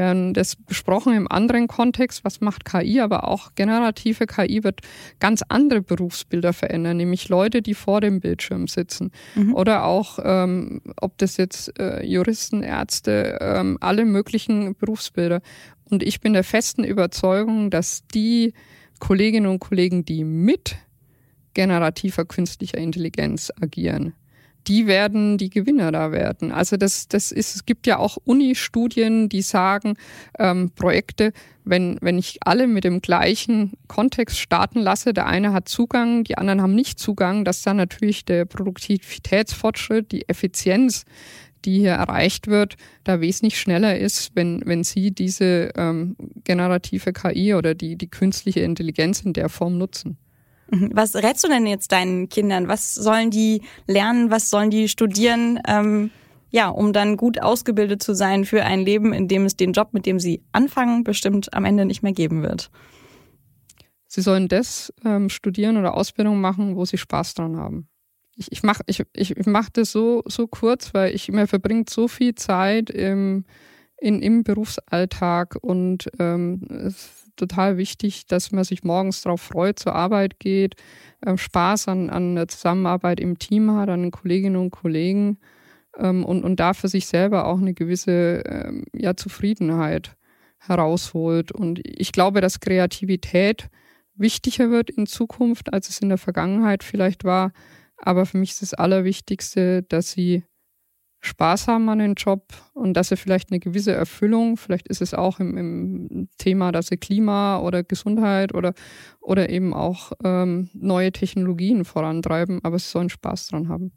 Wir haben das besprochen im anderen Kontext, was macht KI, aber auch generative KI wird ganz andere Berufsbilder verändern, nämlich Leute, die vor dem Bildschirm sitzen. Mhm. Oder auch, ähm, ob das jetzt äh, Juristen, Ärzte, ähm, alle möglichen Berufsbilder. Und ich bin der festen Überzeugung, dass die Kolleginnen und Kollegen, die mit generativer künstlicher Intelligenz agieren, die werden die Gewinner da werden. Also das, das ist, es gibt ja auch Uni-Studien, die sagen, ähm, Projekte, wenn, wenn ich alle mit dem gleichen Kontext starten lasse, der eine hat Zugang, die anderen haben nicht Zugang, dass dann natürlich der Produktivitätsfortschritt, die Effizienz, die hier erreicht wird, da wesentlich schneller ist, wenn, wenn Sie diese ähm, generative KI oder die, die künstliche Intelligenz in der Form nutzen. Mhm. Was rätst du denn jetzt deinen Kindern? Was sollen die lernen? Was sollen die studieren? Ähm, ja, um dann gut ausgebildet zu sein für ein Leben, in dem es den Job, mit dem sie anfangen, bestimmt am Ende nicht mehr geben wird. Sie sollen das ähm, studieren oder Ausbildung machen, wo sie Spaß dran haben. Ich, ich mache ich, ich mach das so, so kurz, weil ich mir verbringt so viel Zeit im, in, im Berufsalltag und ähm, total wichtig, dass man sich morgens darauf freut, zur Arbeit geht, äh, Spaß an, an der Zusammenarbeit im Team hat, an den Kolleginnen und Kollegen ähm, und, und da für sich selber auch eine gewisse ähm, ja, Zufriedenheit herausholt. Und ich glaube, dass Kreativität wichtiger wird in Zukunft, als es in der Vergangenheit vielleicht war. Aber für mich ist das Allerwichtigste, dass sie Spaß haben an den Job und dass sie vielleicht eine gewisse Erfüllung, vielleicht ist es auch im, im Thema, dass sie Klima oder Gesundheit oder, oder eben auch ähm, neue Technologien vorantreiben, aber sie sollen Spaß dran haben.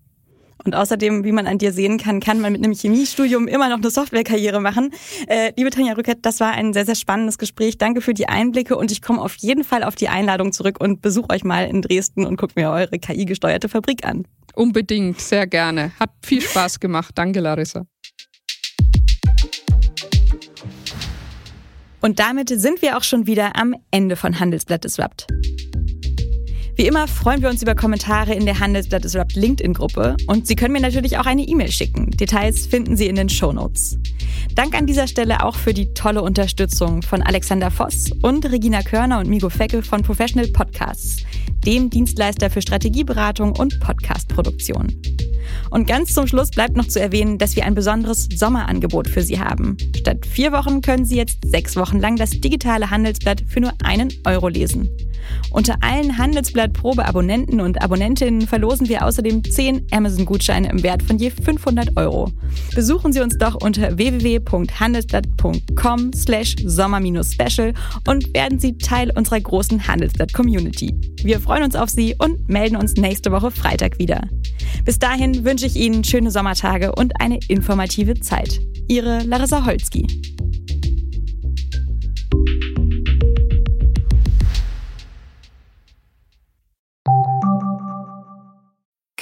Und außerdem, wie man an dir sehen kann, kann man mit einem Chemiestudium immer noch eine Softwarekarriere machen. Äh, liebe Tanja Rückert, das war ein sehr, sehr spannendes Gespräch. Danke für die Einblicke und ich komme auf jeden Fall auf die Einladung zurück und besuche euch mal in Dresden und gucke mir eure KI-gesteuerte Fabrik an. Unbedingt, sehr gerne. Hat viel Spaß gemacht. Danke, Larissa. Und damit sind wir auch schon wieder am Ende von Handelsblatt Disrupt. Wie immer freuen wir uns über Kommentare in der Handelsblatt Disrupt LinkedIn-Gruppe und Sie können mir natürlich auch eine E-Mail schicken. Details finden Sie in den Show Notes. Dank an dieser Stelle auch für die tolle Unterstützung von Alexander Voss und Regina Körner und Migo Fecke von Professional Podcasts, dem Dienstleister für Strategieberatung und Podcastproduktion. Und ganz zum Schluss bleibt noch zu erwähnen, dass wir ein besonderes Sommerangebot für Sie haben. Statt vier Wochen können Sie jetzt sechs Wochen lang das digitale Handelsblatt für nur einen Euro lesen. Unter allen Handelsblatt Probe-Abonnenten und Abonnentinnen verlosen wir außerdem zehn Amazon-Gutscheine im Wert von je 500 Euro. Besuchen Sie uns doch unter www.handelsblatt.com slash sommer-special und werden Sie Teil unserer großen Handelsblatt-Community. Wir freuen uns auf Sie und melden uns nächste Woche Freitag wieder. Bis dahin wünsche ich Ihnen schöne Sommertage und eine informative Zeit. Ihre Larissa Holzki.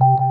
You